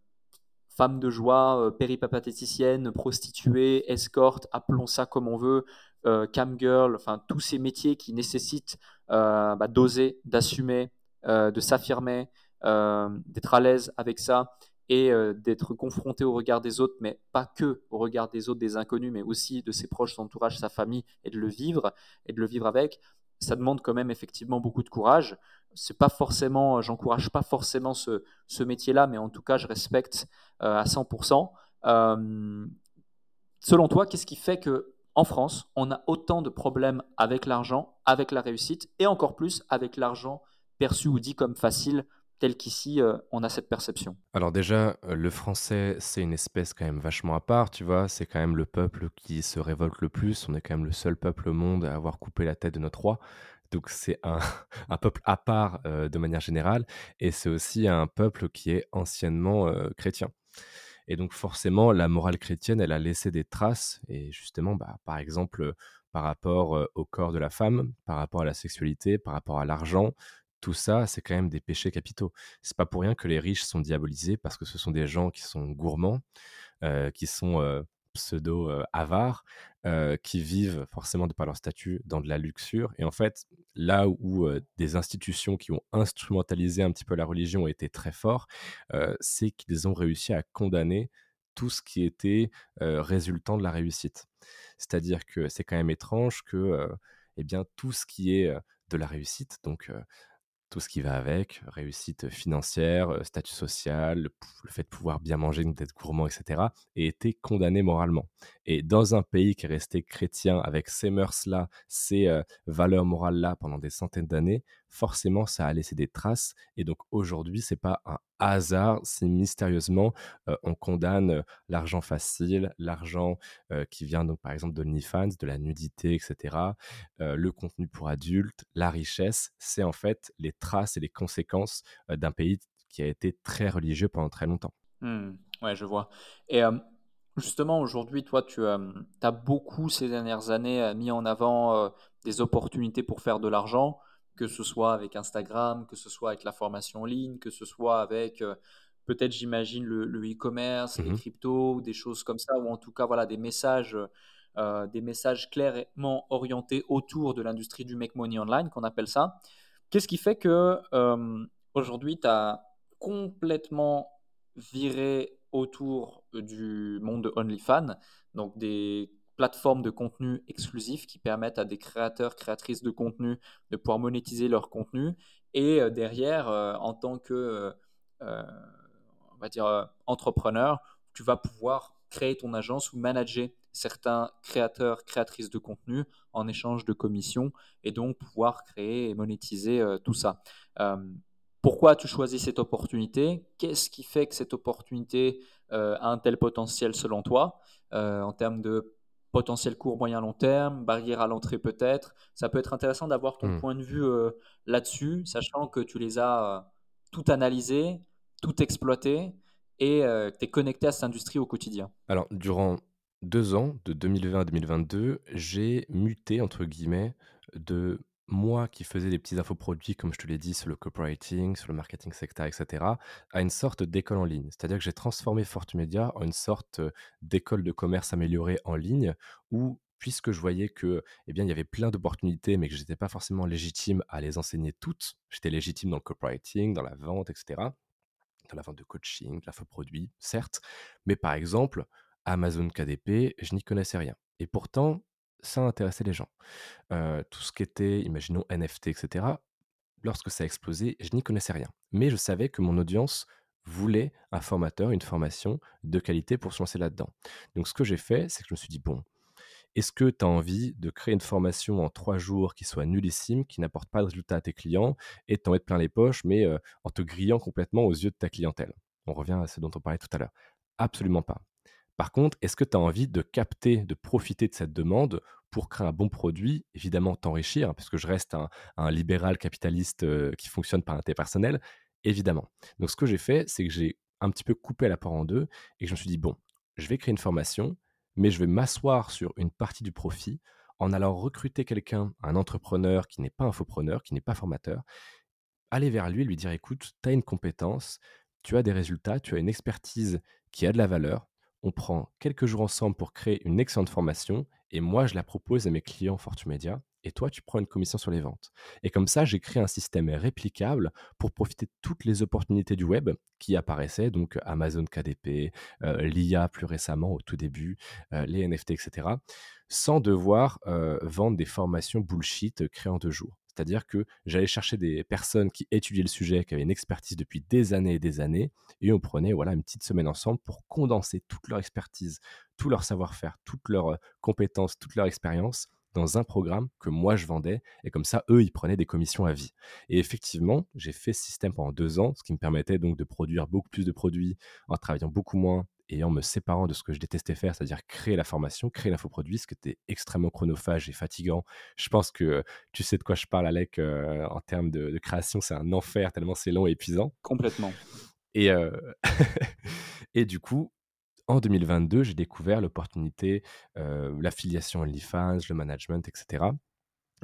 Speaker 2: femme de joie, péripapatéticienne, prostituée, escorte, appelons ça comme on veut, euh, cam girl, enfin tous ces métiers qui nécessitent euh, bah, d'oser, d'assumer, euh, de s'affirmer, d'être à l'aise avec ça et d'être confronté au regard des autres, mais pas que au regard des autres, des inconnus, mais aussi de ses proches, son entourage, sa famille, et de le vivre, et de le vivre avec, ça demande quand même effectivement beaucoup de courage. C'est pas forcément, j'encourage pas forcément ce, ce métier-là, mais en tout cas, je respecte à 100%. selon toi, qu'est-ce qui fait que en France, on a autant de problèmes avec l'argent, avec la réussite, et encore plus avec l'argent perçu ou dit comme facile, qu'ici, euh, on a cette perception.
Speaker 1: Alors déjà, euh, le français, c'est une espèce quand même vachement à part, tu vois, c'est quand même le peuple qui se révolte le plus, on est quand même le seul peuple au monde à avoir coupé la tête de notre roi. Donc c'est un, *laughs* peuple à part euh, de manière générale, et c'est aussi un peuple qui est anciennement chrétien. Et donc forcément, la morale chrétienne, elle a laissé des traces, et justement, bah, par exemple, par rapport au corps de la femme, par rapport à la sexualité, par rapport à l'argent, tout ça, c'est quand même des péchés capitaux. C'est pas pour rien que les riches sont diabolisés, parce que ce sont des gens qui sont gourmands, qui sont pseudo-avares, qui vivent forcément de par leur statut dans de la luxure. Et en fait, là où des institutions qui ont instrumentalisé un petit peu la religion ont été très forts, c'est qu'ils ont réussi à condamner tout ce qui était résultant de la réussite. C'est-à-dire que c'est quand même étrange que eh bien, tout ce qui est de la réussite, donc tout ce qui va avec, réussite financière, statut social, le, fait de pouvoir bien manger, d'être gourmand, etc., ait été condamné moralement. Et dans un pays qui est resté chrétien avec ces mœurs-là, ces valeurs morales-là pendant des centaines d'années, forcément, ça a laissé des traces. Et donc aujourd'hui, c'est pas un hasard si mystérieusement on condamne l'argent facile, l'argent qui vient donc par exemple de l'OnlyFans, de la nudité, etc., le contenu pour adultes, la richesse, c'est en fait les traces et les conséquences d'un pays qui a été très religieux pendant très longtemps.
Speaker 2: Mmh, ouais, je vois. Et justement, aujourd'hui, toi, tu as beaucoup ces dernières années mis en avant des opportunités pour faire de l'argent que ce soit avec Instagram, que ce soit avec la formation en ligne, que ce soit avec euh, peut-être, j'imagine, le e-commerce, les mmh cryptos, des choses comme ça, ou en tout cas, voilà, des messages, euh, des messages clairement orientés autour de l'industrie du make money online, qu'on appelle ça. Qu'est-ce qui fait que euh, aujourd'hui, tu as complètement viré autour du monde de OnlyFans, donc des plateformes de contenu exclusifs qui permettent à des créateurs, créatrices de contenu de pouvoir monétiser leur contenu. Et derrière, en tant que, on va dire, entrepreneur, tu vas pouvoir créer ton agence ou manager certains créateurs, créatrices de contenu en échange de commissions et donc pouvoir créer et monétiser euh, tout ça. Euh, pourquoi tu choisis cette opportunité? Qu'est-ce qui fait que cette opportunité euh, a un tel potentiel selon toi? En termes de potentiel court, moyen, long terme, barrière à l'entrée peut-être Ça peut être intéressant d'avoir ton mmh. point de vue là-dessus, sachant que tu les as tout analysés, tout exploités et que tu es connecté à cette industrie au quotidien.
Speaker 1: Alors, durant deux ans, de 2020 à 2022, j'ai muté, entre guillemets, de moi qui faisais des petits infoproduits, comme je te l'ai dit, sur le copywriting, sur le marketing secteur, etc., à une sorte d'école en ligne. C'est-à-dire que j'ai transformé Fortumedia en une sorte d'école de commerce améliorée en ligne, où, puisque je voyais que, eh bien, il y avait plein d'opportunités, mais que je n'étais pas forcément légitime à les enseigner toutes, j'étais légitime dans le copywriting, dans la vente, etc., dans la vente de coaching, de l'infoproduit, certes, mais par exemple, Amazon KDP, je n'y connaissais rien. Et pourtant, ça intéressait les gens. tout ce qui était, imaginons, NFT, etc., lorsque ça a explosé, je n'y connaissais rien. Mais je savais que mon audience voulait un formateur, une formation de qualité pour se lancer là-dedans. Donc ce que j'ai fait, c'est que je me suis dit, bon, est-ce que tu as envie de créer une formation en trois jours qui soit nullissime, qui n'apporte pas de résultat à tes clients et t'en mettre plein les poches, mais en te grillant complètement aux yeux de ta clientèle? On revient à ce dont on parlait tout à l'heure. Absolument pas. Par contre, est-ce que tu as envie de capter, de profiter de cette demande pour créer un bon produit, évidemment t'enrichir, hein, puisque je reste un, libéral capitaliste euh, qui fonctionne par intérêt personnel, évidemment. Donc ce que j'ai fait, c'est que j'ai un petit peu coupé la part en deux et je me suis dit, bon, je vais créer une formation, mais je vais m'asseoir sur une partie du profit en allant recruter quelqu'un, un entrepreneur qui n'est pas infopreneur, qui n'est pas formateur, aller vers lui et lui dire, écoute, tu as une compétence, tu as des résultats, tu as une expertise qui a de la valeur, on prend quelques jours ensemble pour créer une excellente formation et moi, je la propose à mes clients Fortumedia et toi, tu prends une commission sur les ventes. Et comme ça, j'ai créé un système réplicable pour profiter de toutes les opportunités du web qui apparaissaient, donc Amazon KDP, euh, l'IA plus récemment au tout début, euh, les NFT, etc., sans devoir euh, vendre des formations bullshit créées en deux jours. C'est-à-dire que j'allais chercher des personnes qui étudiaient le sujet, qui avaient une expertise depuis des années et des années, et on prenait voilà une petite semaine ensemble pour condenser toute leur expertise, tout leur savoir-faire, toutes leurs euh, compétences, toute leur expérience dans un programme que moi je vendais, et comme ça, eux, ils prenaient des commissions à vie. Et effectivement, j'ai fait ce système pendant deux ans, ce qui me permettait donc de produire beaucoup plus de produits en travaillant beaucoup moins, et en me séparant de ce que je détestais faire, c'est-à-dire créer la formation, créer l'infoproduit, ce qui était extrêmement chronophage et fatigant. Je pense que tu sais de quoi je parle, Alec, euh, en termes de, création, c'est un enfer tellement c'est long et épuisant.
Speaker 2: Complètement.
Speaker 1: Et, euh, *laughs* et du coup, en 2022, j'ai découvert l'opportunité, euh, l'affiliation OnlyFans, le management, etc.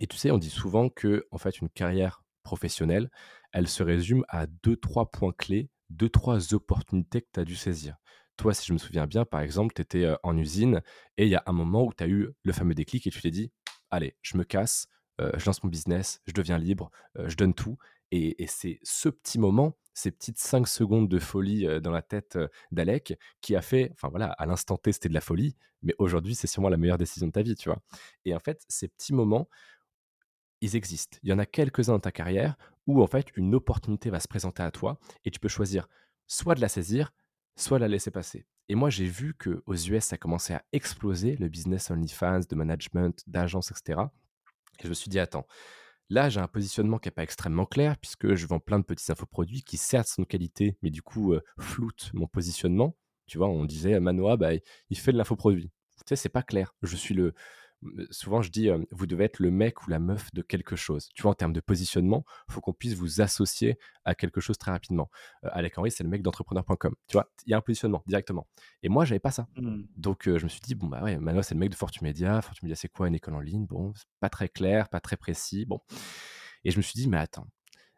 Speaker 1: Et tu sais, on dit souvent que en fait, une carrière professionnelle, elle se résume à deux, trois points clés, deux, trois opportunités que tu as dû saisir toi, si je me souviens bien, par exemple, tu étais en usine et il y a un moment où tu as eu le fameux déclic et tu t'es dit, allez, je me casse, je lance mon business, je deviens libre, je donne tout. Et, c'est ce petit moment, ces petites 5 secondes de folie dans la tête d'Alec qui a fait, enfin voilà, à l'instant T, c'était de la folie, mais aujourd'hui, c'est sûrement la meilleure décision de ta vie, tu vois? Et en fait, ces petits moments, ils existent. Il y en a quelques-uns dans ta carrière où en fait une opportunité va se présenter à toi et tu peux choisir soit de la saisir, soit la laisser passer. Et moi, j'ai vu qu'aux US, ça commençait à exploser, le business OnlyFans, de management, d'agence, etc. Et je me suis dit, attends, là, j'ai un positionnement qui n'est pas extrêmement clair, puisque je vends plein de petits infoproduits qui, certes, sont de qualité, mais du coup, euh, floutent mon positionnement. Tu vois, on disait, Manoa, bah, il fait de l'infoproduit. Tu sais, c'est pas clair. Je suis le, souvent je dis, vous devez être le mec ou la meuf de quelque chose. Tu vois, en termes de positionnement, il faut qu'on puisse vous associer à quelque chose très rapidement. Alec Henry, c'est le mec d'entrepreneur.com. Tu vois, il y a un positionnement directement. Et moi, j'avais pas ça. Mmh. Donc, je me suis dit, bon, bah ouais, Manoa, c'est le mec de Fortumedia. Fortumedia, c'est quoi? Une école en ligne? Bon, c'est pas très clair, pas très précis. Bon. Et je me suis dit, mais attends,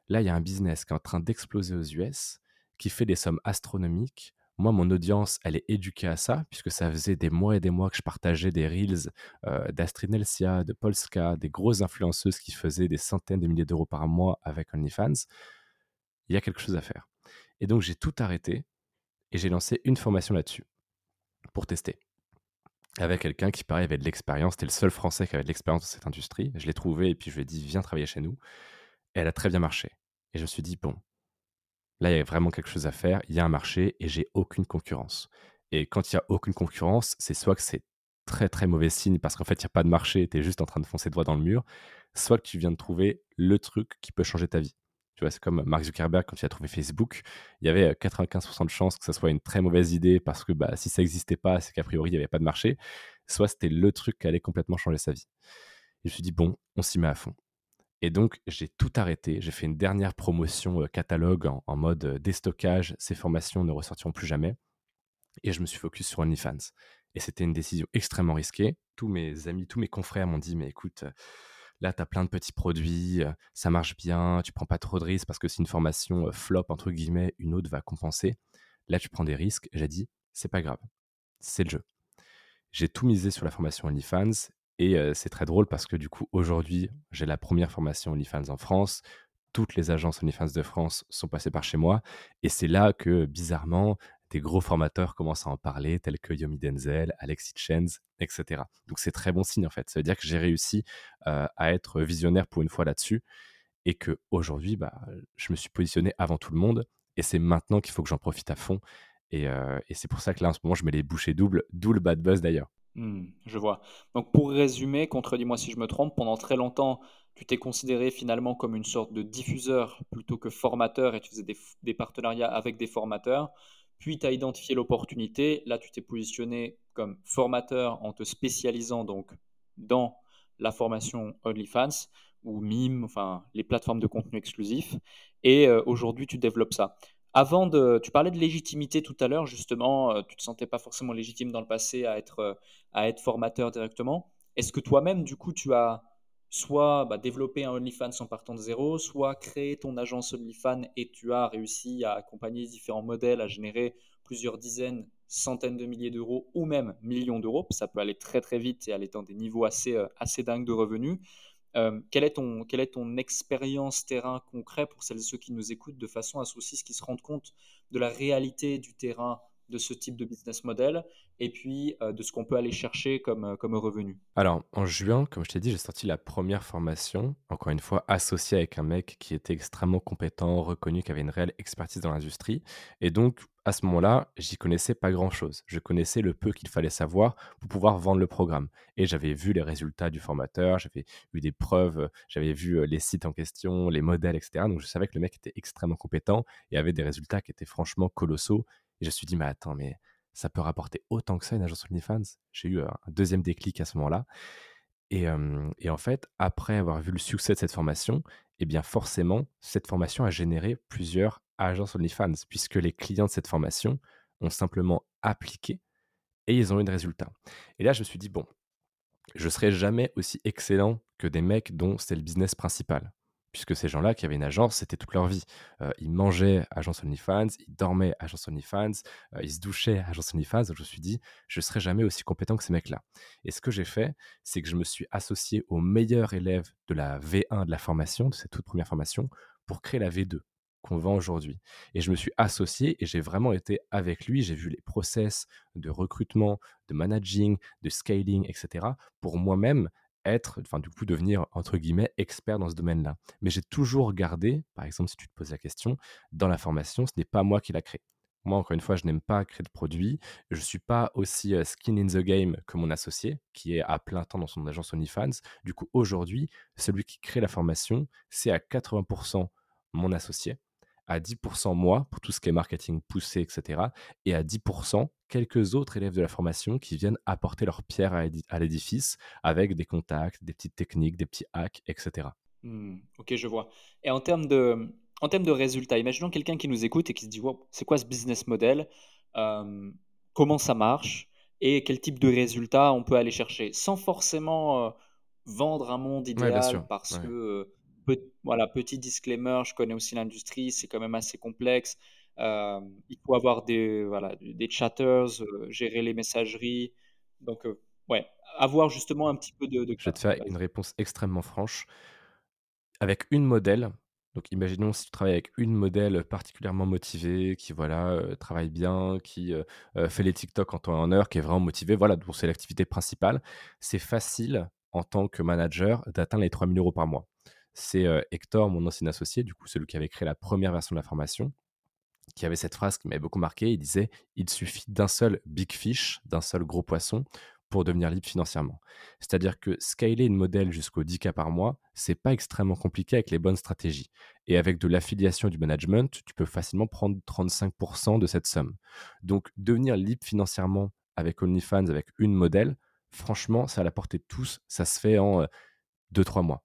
Speaker 1: là, il y a un business qui est en train d'exploser aux US, qui fait des sommes astronomiques moi, mon audience, elle est éduquée à ça, puisque ça faisait des mois et des mois que je partageais des reels euh, d'Astrid Nelsia, de Polska, des grosses influenceuses qui faisaient des centaines de milliers d'euros par mois avec OnlyFans. Il y a quelque chose à faire. Et donc, j'ai tout arrêté et j'ai lancé une formation là-dessus pour tester. avec quelqu'un qui, pareil, avait de l'expérience. C'était le seul Français qui avait de l'expérience dans cette industrie. Je l'ai trouvé et puis je lui ai dit, viens travailler chez nous. Et elle a très bien marché. Et je me suis dit, bon, là, il y a vraiment quelque chose à faire. Il y a un marché et j'ai aucune concurrence. Et quand il y a aucune concurrence, c'est soit que c'est très très mauvais signe parce qu'en fait, il n'y a pas de marché, tu es juste en train de foncer droit dans le mur, soit que tu viens de trouver le truc qui peut changer ta vie. Tu vois, c'est comme Mark Zuckerberg quand il a trouvé Facebook, il y avait 95% de chances que ça soit une très mauvaise idée parce que bah, si ça n'existait pas, c'est qu'a priori, il n'y avait pas de marché, soit c'était le truc qui allait complètement changer sa vie. Et je me suis dit, bon, on s'y met à fond. Et donc, j'ai tout arrêté. J'ai fait une dernière promotion catalogue en, mode déstockage. Ces formations ne ressortiront plus jamais. Et je me suis focus sur OnlyFans. Et c'était une décision extrêmement risquée. Tous mes amis, tous mes confrères m'ont dit, mais écoute, là, tu as plein de petits produits, ça marche bien, tu prends pas trop de risques parce que si une formation flop, entre guillemets, une autre va compenser. Là, tu prends des risques. J'ai dit, c'est pas grave, c'est le jeu. J'ai tout misé sur la formation OnlyFans et c'est très drôle parce que du coup, aujourd'hui, j'ai la première formation OnlyFans en France. Toutes les agences OnlyFans de France sont passées par chez moi. Et c'est là que, bizarrement, des gros formateurs commencent à en parler, tels que Yomi Denzel, Alexis Chenz, etc. Donc c'est très bon signe en fait. Ça veut dire que j'ai réussi à être visionnaire pour une fois là-dessus et que aujourd'hui, bah, je me suis positionné avant tout le monde et c'est maintenant qu'il faut que j'en profite à fond. Et, c'est pour ça que là, en ce moment, je mets les bouchées doubles, d'où le bad buzz d'ailleurs.
Speaker 2: Mmh, je vois. Donc pour résumer, contredis-moi si je me trompe, pendant très longtemps, tu t'es considéré finalement comme une sorte de diffuseur plutôt que formateur et tu faisais des partenariats avec des formateurs puis tu as identifié l'opportunité. Là, tu t'es positionné comme formateur en te spécialisant donc dans la formation OnlyFans ou Mime, enfin les plateformes de contenu exclusif. Et euh, aujourd'hui, tu développes ça. Avant de, tu parlais de légitimité tout à l'heure, justement, euh, tu te sentais pas forcément légitime dans le passé à être, euh, à être formateur directement. Est-ce que toi-même, du coup, tu as soit bah, développer un OnlyFans en partant de zéro, soit créer ton agence OnlyFans et tu as réussi à accompagner différents modèles à générer plusieurs dizaines, centaines de milliers d'euros ou même millions d'euros? Ça peut aller très très vite et aller dans des niveaux assez, euh, assez dingues de revenus. Euh, quelle est ton, quelle est ton expérience terrain concret pour celles et ceux qui nous écoutent de façon à ce qu'ils se rendent compte de la réalité du terrain de ce type de business model et puis euh, de ce qu'on peut aller chercher comme, euh, comme revenu?
Speaker 1: Alors, en juin, comme je t'ai dit, j'ai sorti la première formation, encore une fois, associée avec un mec qui était extrêmement compétent, reconnu, qui avait une réelle expertise dans l'industrie. Et donc, à ce moment-là, j'y connaissais pas grand-chose. Je connaissais le peu qu'il fallait savoir pour pouvoir vendre le programme. Et j'avais vu les résultats du formateur, j'avais eu des preuves, j'avais vu euh, les sites en question, les modèles, etc. Donc je savais que le mec était extrêmement compétent et avait des résultats qui étaient franchement colossaux et je me suis dit, mais attends, mais ça peut rapporter autant que ça une agence OnlyFans? J'ai eu un deuxième déclic à ce moment-là. Et, et, en fait, après avoir vu le succès de cette formation, eh bien forcément, cette formation a généré plusieurs agences OnlyFans, puisque les clients de cette formation ont simplement appliqué et ils ont eu des résultats. Et là, je me suis dit, bon, je serai jamais aussi excellent que des mecs dont c'est le business principal puisque ces gens-là qui avaient une agence, c'était toute leur vie. Euh, ils mangeaient agence OnlyFans, ils dormaient agence OnlyFans, euh, ils se douchaient agence OnlyFans. Donc je me suis dit, je serai jamais aussi compétent que ces mecs-là. Et ce que j'ai fait, c'est que je me suis associé aux meilleurs élèves de la V1 de la formation, de cette toute première formation, pour créer la V2 qu'on vend aujourd'hui. Et je me suis associé et j'ai vraiment été avec lui. J'ai vu les process de recrutement, de managing, de scaling, etc. pour moi-même être, enfin du coup devenir entre guillemets expert dans ce domaine-là. Mais j'ai toujours gardé, par exemple si tu te poses la question, dans la formation, ce n'est pas moi qui l'a créé. Moi, encore une fois, je n'aime pas créer de produits. Je ne suis pas aussi skin in the game que mon associé, qui est à plein temps dans son agence OnlyFans. Du coup, aujourd'hui, celui qui crée la formation, c'est à 80% mon associé à 10% moi pour tout ce qui est marketing poussé, etc. Et à 10% quelques autres élèves de la formation qui viennent apporter leur pierre à l'édifice avec des contacts, des petites techniques, des petits hacks, etc.
Speaker 2: Mmh, ok, je vois. Et en termes de, en termes de résultats, imaginons quelqu'un qui nous écoute et qui se dit wow, c'est quoi ce business model Comment ça marche Et quel type de résultats on peut aller chercher? Sans forcément vendre un monde idéal parce que voilà, petit disclaimer, je connais aussi l'industrie, c'est quand même assez complexe. Euh, il faut avoir des, voilà, des chatters, euh, gérer les messageries. Donc, euh, ouais, avoir justement un petit peu de.
Speaker 1: je vais te faire une réponse extrêmement franche. Avec une modèle, Donc imaginons si tu travailles avec une modèle particulièrement motivée, qui voilà, travaille bien, qui, fait les TikTok en temps et en heure, qui est vraiment motivée, voilà, dont c'est l'activité principale. C'est facile en tant que manager d'atteindre les 3 000 € par mois. C'est, Hector, mon ancien associé, du coup celui qui avait créé la première version de la formation, qui avait cette phrase qui m'avait beaucoup marqué. Il disait: «Il suffit d'un seul big fish, d'un seul gros poisson pour devenir libre financièrement». C'est-à-dire que scaler une modèle jusqu'au 10 K par mois, c'est pas extrêmement compliqué avec les bonnes stratégies et avec de l'affiliation du management, tu peux facilement prendre 35% de cette somme. Donc devenir libre financièrement avec OnlyFans, avec une modèle, franchement, c'est à la portée de tous. Ça se fait en, 2-3 mois.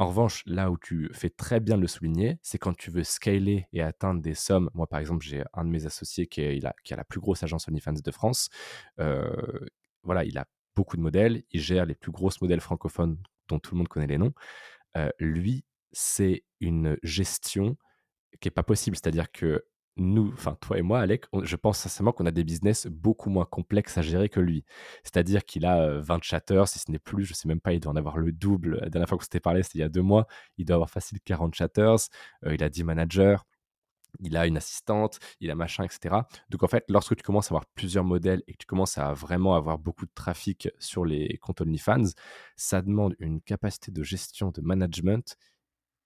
Speaker 1: En revanche, là où tu fais très bien de le souligner, c'est quand tu veux scaler et atteindre des sommes. Moi, par exemple, j'ai un de mes associés qui, est, a la plus grosse agence OnlyFans de France. Euh, voilà, il a beaucoup de modèles. Il gère les plus grosses modèles francophones dont tout le monde connaît les noms. Euh, lui, c'est une gestion qui n'est pas possible. C'est-à-dire que nous, enfin toi et moi, Alec, je pense sincèrement qu'on a des business beaucoup moins complexes à gérer que lui. C'est-à-dire qu'il a 20 chatters, si ce n'est plus, je sais même pas, il doit en avoir le double. La dernière fois qu'on s'était parlé, c'était il y a deux mois, il doit avoir facile 40 chatters, il a 10 managers, il a une assistante, il a machin, etc. Donc en fait, lorsque tu commences à avoir plusieurs modèles et que tu commences à vraiment avoir beaucoup de trafic sur les comptes OnlyFans, ça demande une capacité de gestion, de management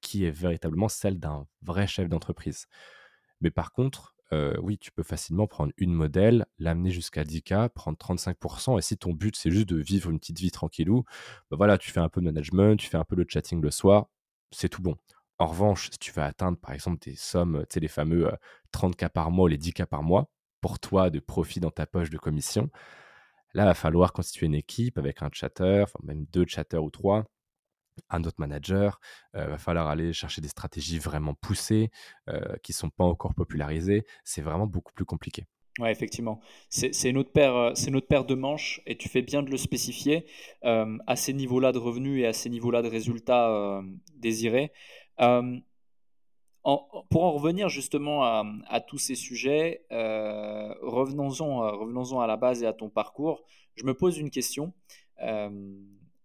Speaker 1: qui est véritablement celle d'un vrai chef d'entreprise. Mais par contre, oui, tu peux facilement prendre une modèle, l'amener jusqu'à 10K, prendre 35%. Et si ton but, c'est juste de vivre une petite vie tranquillou, bah voilà, tu fais un peu de management, tu fais un peu de chatting le soir, c'est tout bon. En revanche, si tu veux atteindre, par exemple, des sommes, tu sais, les fameux 30K par mois ou les 10K par mois, pour toi, de profit dans ta poche de commission, là, il va falloir constituer une équipe avec un chatter, enfin même deux chatters ou trois, un autre manager. Il va falloir aller chercher des stratégies vraiment poussées qui ne sont pas encore popularisées. C'est vraiment beaucoup plus compliqué.
Speaker 2: Ouais, effectivement. C'est une, autre paire, c'est une autre paire de manches et tu fais bien de le spécifier. à ces niveaux-là de revenus et à ces niveaux-là de résultats désirés. pour en revenir justement à, tous ces sujets, revenons-en revenons à la base et à ton parcours. Je me pose une question.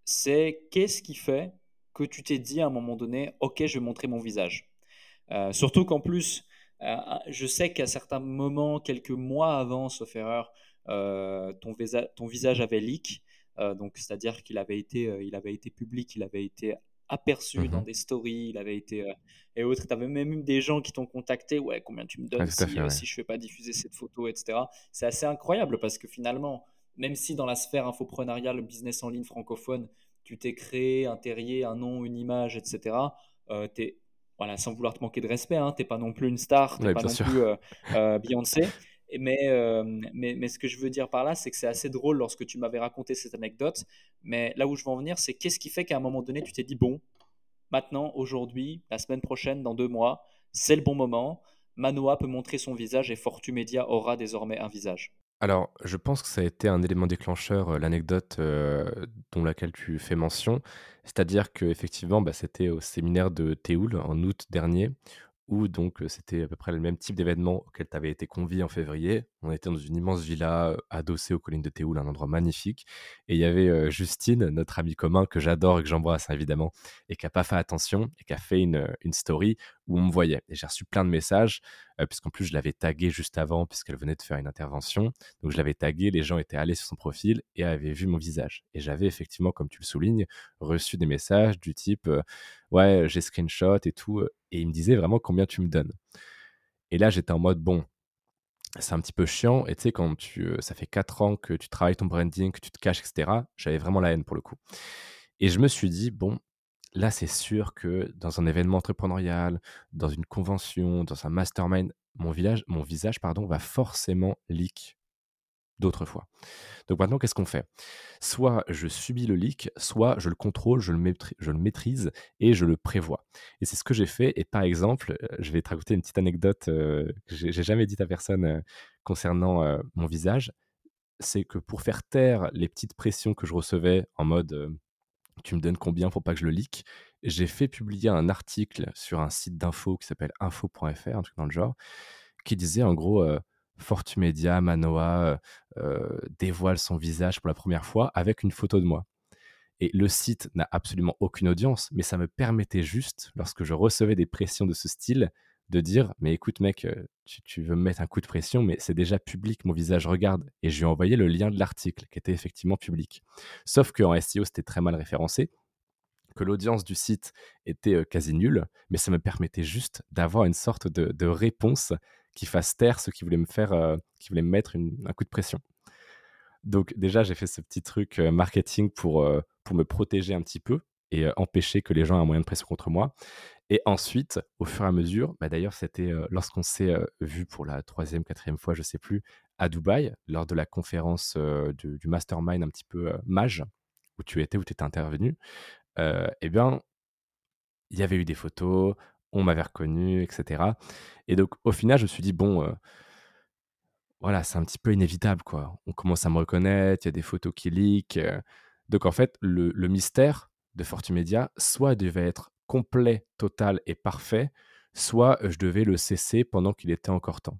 Speaker 2: c'est qu'est-ce qui fait que tu t'es dit à un moment donné, OK, je vais montrer mon visage. Euh, surtout qu'en plus, euh, je sais qu'à certains moments, quelques mois avant, sauf erreur, euh, ton, ton, visage avait leak. donc, c'est-à-dire qu'il avait, été, il avait été public, il avait été aperçu dans mhm. des stories, il avait été et autres. Tu avais même eu des gens qui t'ont contacté, ouais, combien tu me donnes si, si, je ne fais pas diffuser cette photo, etc. C'est assez incroyable parce que finalement, même si dans la sphère infoprenariale, business en ligne francophone, tu t'es créé un terrier, un nom, une image, etc. Euh, es, voilà, sans vouloir te manquer de respect, hein, tu n'es pas non plus une star, tu n'es pas non plus euh, *laughs* euh, Beyoncé. Mais, mais, mais, ce que je veux dire par là, c'est que c'est assez drôle lorsque tu m'avais raconté cette anecdote. Mais là où je veux en venir, c'est qu'est-ce qui fait qu'à un moment donné, tu t'es dit, bon, maintenant, aujourd'hui, la semaine prochaine, dans deux mois, c'est le bon moment. Manoa peut montrer son visage et Fortu Media aura désormais un visage.
Speaker 1: Alors, je pense que ça a été un élément déclencheur, euh, l'anecdote, euh, dont laquelle tu fais mention. C'est-à-dire qu'effectivement, bah, c'était au séminaire de Théoul en août dernier où donc c'était à peu près le même type d'événement auquel tu avais été convié en février. On était dans une immense villa adossée aux collines de Théoul, un endroit magnifique. Et il y avait Justine, notre ami commun que j'adore et que j'embrasse évidemment, et qui n'a pas fait attention et qui a fait une, une story où on me voyait. Et j'ai reçu plein de messages, puisqu'en plus je l'avais taguée juste avant, puisqu'elle venait de faire une intervention. Donc je l'avais taguée, les gens étaient allés sur son profil et avaient vu mon visage. Et j'avais effectivement, comme tu le soulignes, reçu des messages du type Ouais, j'ai screenshot et tout. Et il me disait vraiment combien tu me donnes. Et là, j'étais en mode Bon, c'est un petit peu chiant. Et tu sais, quand tu, ça fait 4 ans que tu travailles ton branding, que tu te caches, etc., j'avais vraiment la haine pour le coup. Et je me suis dit, bon, là, c'est sûr que dans un événement entrepreneurial, dans une convention, dans un mastermind, mon, village, mon visage pardon, va forcément leak d'autres fois. Donc maintenant, qu'est-ce qu'on fait? Soit je subis le leak, soit je le contrôle, je le, maîtrise et je le prévois. Et c'est ce que j'ai fait. Et par exemple, euh, je vais te raconter une petite anecdote euh, que j'ai jamais dite à personne euh, concernant mon visage. C'est que pour faire taire les petites pressions que je recevais en mode tu me donnes combien pour pas que je le leak, j'ai fait publier un article sur un site d'info qui s'appelle info.fr, un truc dans le genre, qui disait en gros Fortumedia, Manoa dévoile son visage pour la première fois avec une photo de moi. Et le site n'a absolument aucune audience, mais ça me permettait juste, lorsque je recevais des pressions de ce style, de dire mais écoute mec, euh, tu, veux me mettre un coup de pression, mais c'est déjà public, mon visage regarde. Et je lui ai envoyé le lien de l'article qui était effectivement public. Sauf qu'en SEO, c'était très mal référencé, que l'audience du site était euh, quasi nulle, mais ça me permettait juste d'avoir une sorte de, réponse qui fasse taire ceux qui voulaient me faire, euh, qui voulaient me mettre un coup de pression. Donc déjà, j'ai fait ce petit truc marketing pour, pour me protéger un petit peu et empêcher que les gens aient un moyen de pression contre moi. Et ensuite, au fur et à mesure, bah d'ailleurs, c'était lorsqu'on s'est vu pour la troisième, quatrième fois, je ne sais plus, à Dubaï, lors de la conférence du, mastermind un petit peu mage, où tu étais, où tu étais intervenu, eh bien, il y avait eu des photos, on m'avait reconnu, etc. Et donc, au final, je me suis dit, bon, voilà, c'est un petit peu inévitable, quoi. On commence à me reconnaître, il y a des photos qui leak. Donc, en fait, le mystère de Fortumedia, soit devait être complet, total et parfait, soit je devais le cesser pendant qu'il était encore temps.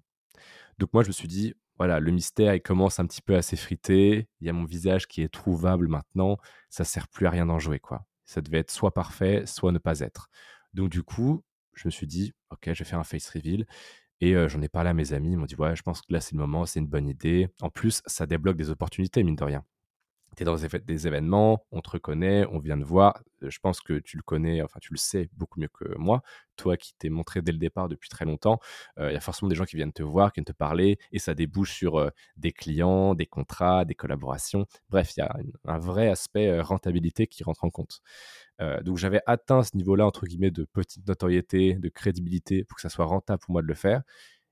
Speaker 1: Donc moi, je me suis dit, voilà, le mystère, il commence un petit peu à s'effriter, il y a mon visage qui est trouvable maintenant, ça sert plus à rien d'en jouer, quoi. Ça devait être soit parfait, soit ne pas être. Donc du coup, je me suis dit, ok, je vais faire un face reveal. Et j'en ai parlé à mes amis, ils m'ont dit, ouais, je pense que là, c'est le moment, c'est une bonne idée. En plus, ça débloque des opportunités, mine de rien dans des événements, on te reconnaît, on vient de voir. Je pense que tu le connais, enfin tu le sais beaucoup mieux que moi. Toi qui t'es montré dès le départ depuis très longtemps, il y a forcément des gens qui viennent te voir, qui viennent te parler, et ça débouche sur des clients, des contrats, des collaborations. Bref, il y a un vrai aspect rentabilité qui rentre en compte. donc j'avais atteint ce niveau-là, entre guillemets, de petite notoriété, de crédibilité, pour que ça soit rentable pour moi de le faire.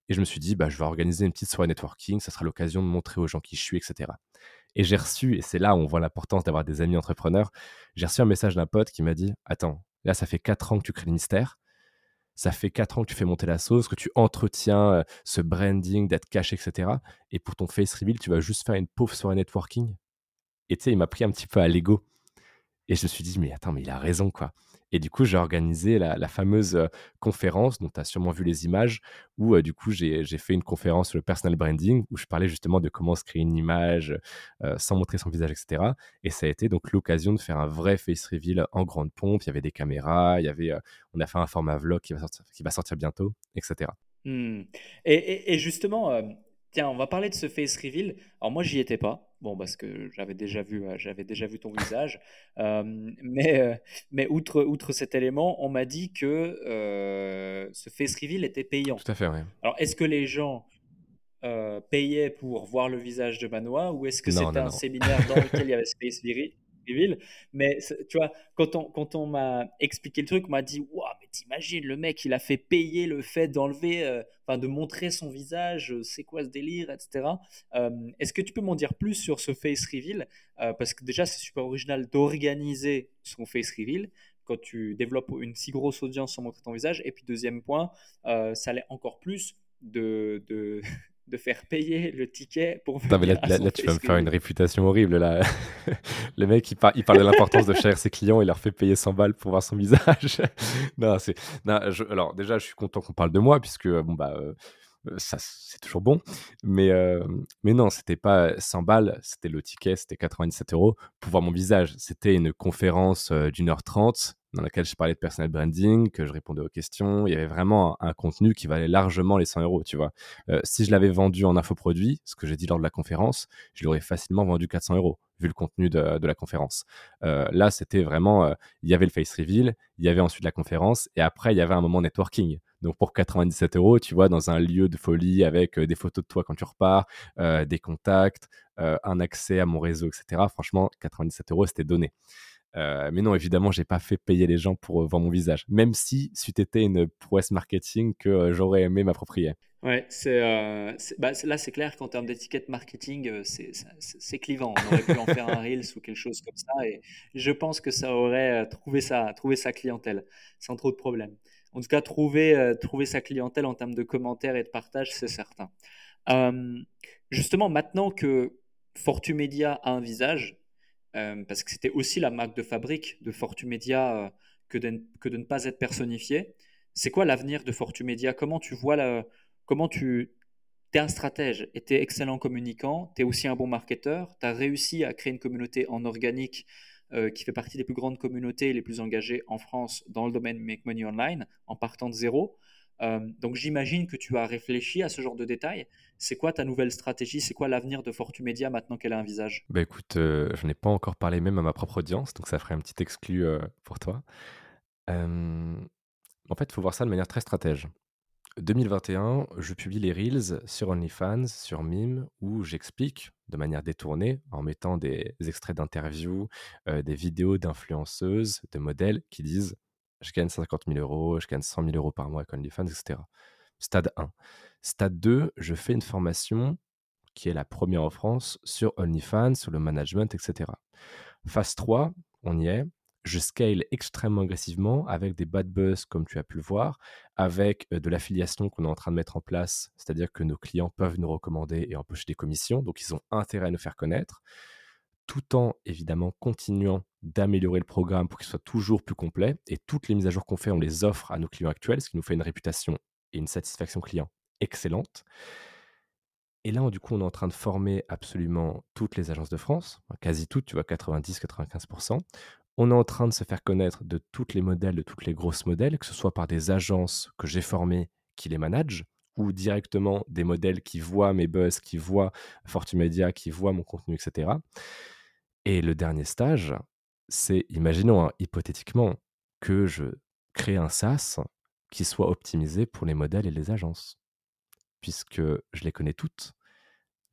Speaker 1: Et je me suis dit, bah, je vais organiser une petite soirée networking, ça sera l'occasion de montrer aux gens qui je suis, etc. Et j'ai reçu, et c'est là où on voit l'importance d'avoir des amis entrepreneurs, j'ai reçu un message d'un pote qui m'a dit Attends, là, ça fait 4 ans que tu crées le mystère. Ça fait 4 ans que tu fais monter la sauce, que tu entretiens euh, ce branding, d'être caché, etc. Et pour ton face reveal, tu vas juste faire une pauvre soirée networking. Et tu sais, il m'a pris un petit peu à l'ego. Et je me suis dit, mais attends, mais il a raison, quoi. Et du coup, j'ai organisé la, fameuse conférence dont tu as sûrement vu les images, où du coup, j'ai fait une conférence sur le personal branding, où je parlais justement de comment se créer une image sans montrer son visage, etc. Et ça a été donc l'occasion de faire un vrai face reveal en grande pompe. Il y avait des caméras, il y avait, on a fait un format vlog qui va sortir, bientôt, etc.
Speaker 2: Mmh. Et, justement, tiens, on va parler de ce face reveal. Alors moi, j'y étais pas. Bon, parce que j'avais déjà vu, euh, j'avais déjà vu ton visage. *laughs* Euh, mais, euh, mais outre, outre cet élément, on m'a dit que ce face reveal était payant.
Speaker 1: Tout à fait, oui.
Speaker 2: Alors, est-ce que les gens payaient pour voir le visage de Manoa ou est-ce que c'était un séminaire dans *laughs* lequel il y avait ce face reveal? Mais tu vois, quand on, quand on m'a expliqué le truc, on m'a dit Waouh, t'imagines, le mec, il a fait payer le fait d'enlever, euh, de montrer son visage, euh, c'est quoi ce délire, etc. Euh, est-ce que tu peux m'en dire plus sur ce face reveal Parce que déjà, c'est super original d'organiser son face reveal quand tu développes une si grosse audience sans montrer ton visage. Et puis, deuxième point, ça l'est encore plus de, de, de faire payer le ticket pour venir
Speaker 1: là, tu vas me faire une réputation horrible. Là. *laughs* le mec, il, il parle de l'importance de cher ses clients, il leur fait payer 100 balles pour voir son visage. *laughs* non, c'est... alors déjà, je suis content qu'on parle de moi, puisque bon, bah, euh, ça, c'est toujours bon. Mais, euh, mais non, c'était pas 100 balles, c'était le ticket, c'était 97 euros pour voir mon visage. C'était une conférence euh, d'une heure trente dans laquelle je parlais de personal branding, que je répondais aux questions. Il y avait vraiment un, contenu qui valait largement les 100 euros, tu vois. Euh, si je l'avais vendu en infoproduit, ce que j'ai dit lors de la conférence, je l'aurais facilement vendu 400 euros, vu le contenu de, la conférence. Euh, là, c'était vraiment, euh, il y avait le face reveal, il y avait ensuite la conférence, et après, il y avait un moment networking. Donc pour 97 euros, tu vois, dans un lieu de folie avec des photos de toi quand tu repars, des contacts, un accès à mon réseau, etc. Franchement, 97 euros, c'était donné. Euh, mais non, évidemment, j'ai pas fait payer les gens pour euh, voir mon visage, même si c'eût été une prouesse marketing que euh, j'aurais aimé m'approprier.
Speaker 2: Ouais, c'est, bah, là c'est clair qu'en termes d'étiquette marketing, c'est clivant. On aurait pu en faire un Reels ou quelque chose comme ça, et je pense que ça aurait trouvé sa, trouvé sa clientèle sans trop de problèmes. En tout cas, trouver, trouver sa clientèle en termes de commentaires et de partage, c'est certain. justement, maintenant que Fortumedia a un visage, euh, parce que c'était aussi la marque de fabrique de Fortumedia euh, que, de, ne pas être personnifié. C'est quoi l'avenir de Fortumedia? Comment tu vois la, comment tu es un stratège et tu excellent communicant, tu es aussi un bon marketeur, tu as réussi à créer une communauté en organique euh, qui fait partie des plus grandes communautés les plus engagées en France dans le domaine Make Money Online, en partant de zéro? Euh, donc j'imagine que tu as réfléchi à ce genre de détails. C'est quoi ta nouvelle stratégie? C'est quoi l'avenir de Fortumedia maintenant qu'elle a un visage?
Speaker 1: Bah écoute, je n'ai pas encore parlé même à ma propre audience, donc ça ferait un petit exclu pour toi. en fait, il faut voir ça de manière très stratège. 2021, je publie les Reels sur OnlyFans, sur Mime, où j'explique de manière détournée, en mettant des extraits d'interviews, euh, des vidéos d'influenceuses, de modèles qui disent je gagne 50 000 euros, je gagne 100 000 euros par mois avec OnlyFans, etc. Stade 1. Stade 2, je fais une formation qui est la première en France sur OnlyFans, sur le management, etc. Phase 3, on y est je scale extrêmement agressivement avec des bad buzz, comme tu as pu le voir, avec de l'affiliation qu'on est en train de mettre en place, c'est-à-dire que nos clients peuvent nous recommander et empocher des commissions, donc ils ont intérêt à nous faire connaître, tout en évidemment continuant d'améliorer le programme pour qu'il soit toujours plus complet. Et toutes les mises à jour qu'on fait, on les offre à nos clients actuels, ce qui nous fait une réputation et une satisfaction client excellente. Et là, du coup, on est en train de former absolument toutes les agences de France, quasi toutes, tu vois, 90-95%. On est en train de se faire connaître de tous les modèles, de toutes les grosses modèles, que ce soit par des agences que j'ai formées qui les managent, ou directement des modèles qui voient mes buzz, qui voient Fortumedia, qui voient mon contenu, etc. Et le dernier stage, c'est, imaginons hein, hypothétiquement, que je crée un SaaS qui soit optimisé pour les modèles et les agences. Puisque je les connais toutes,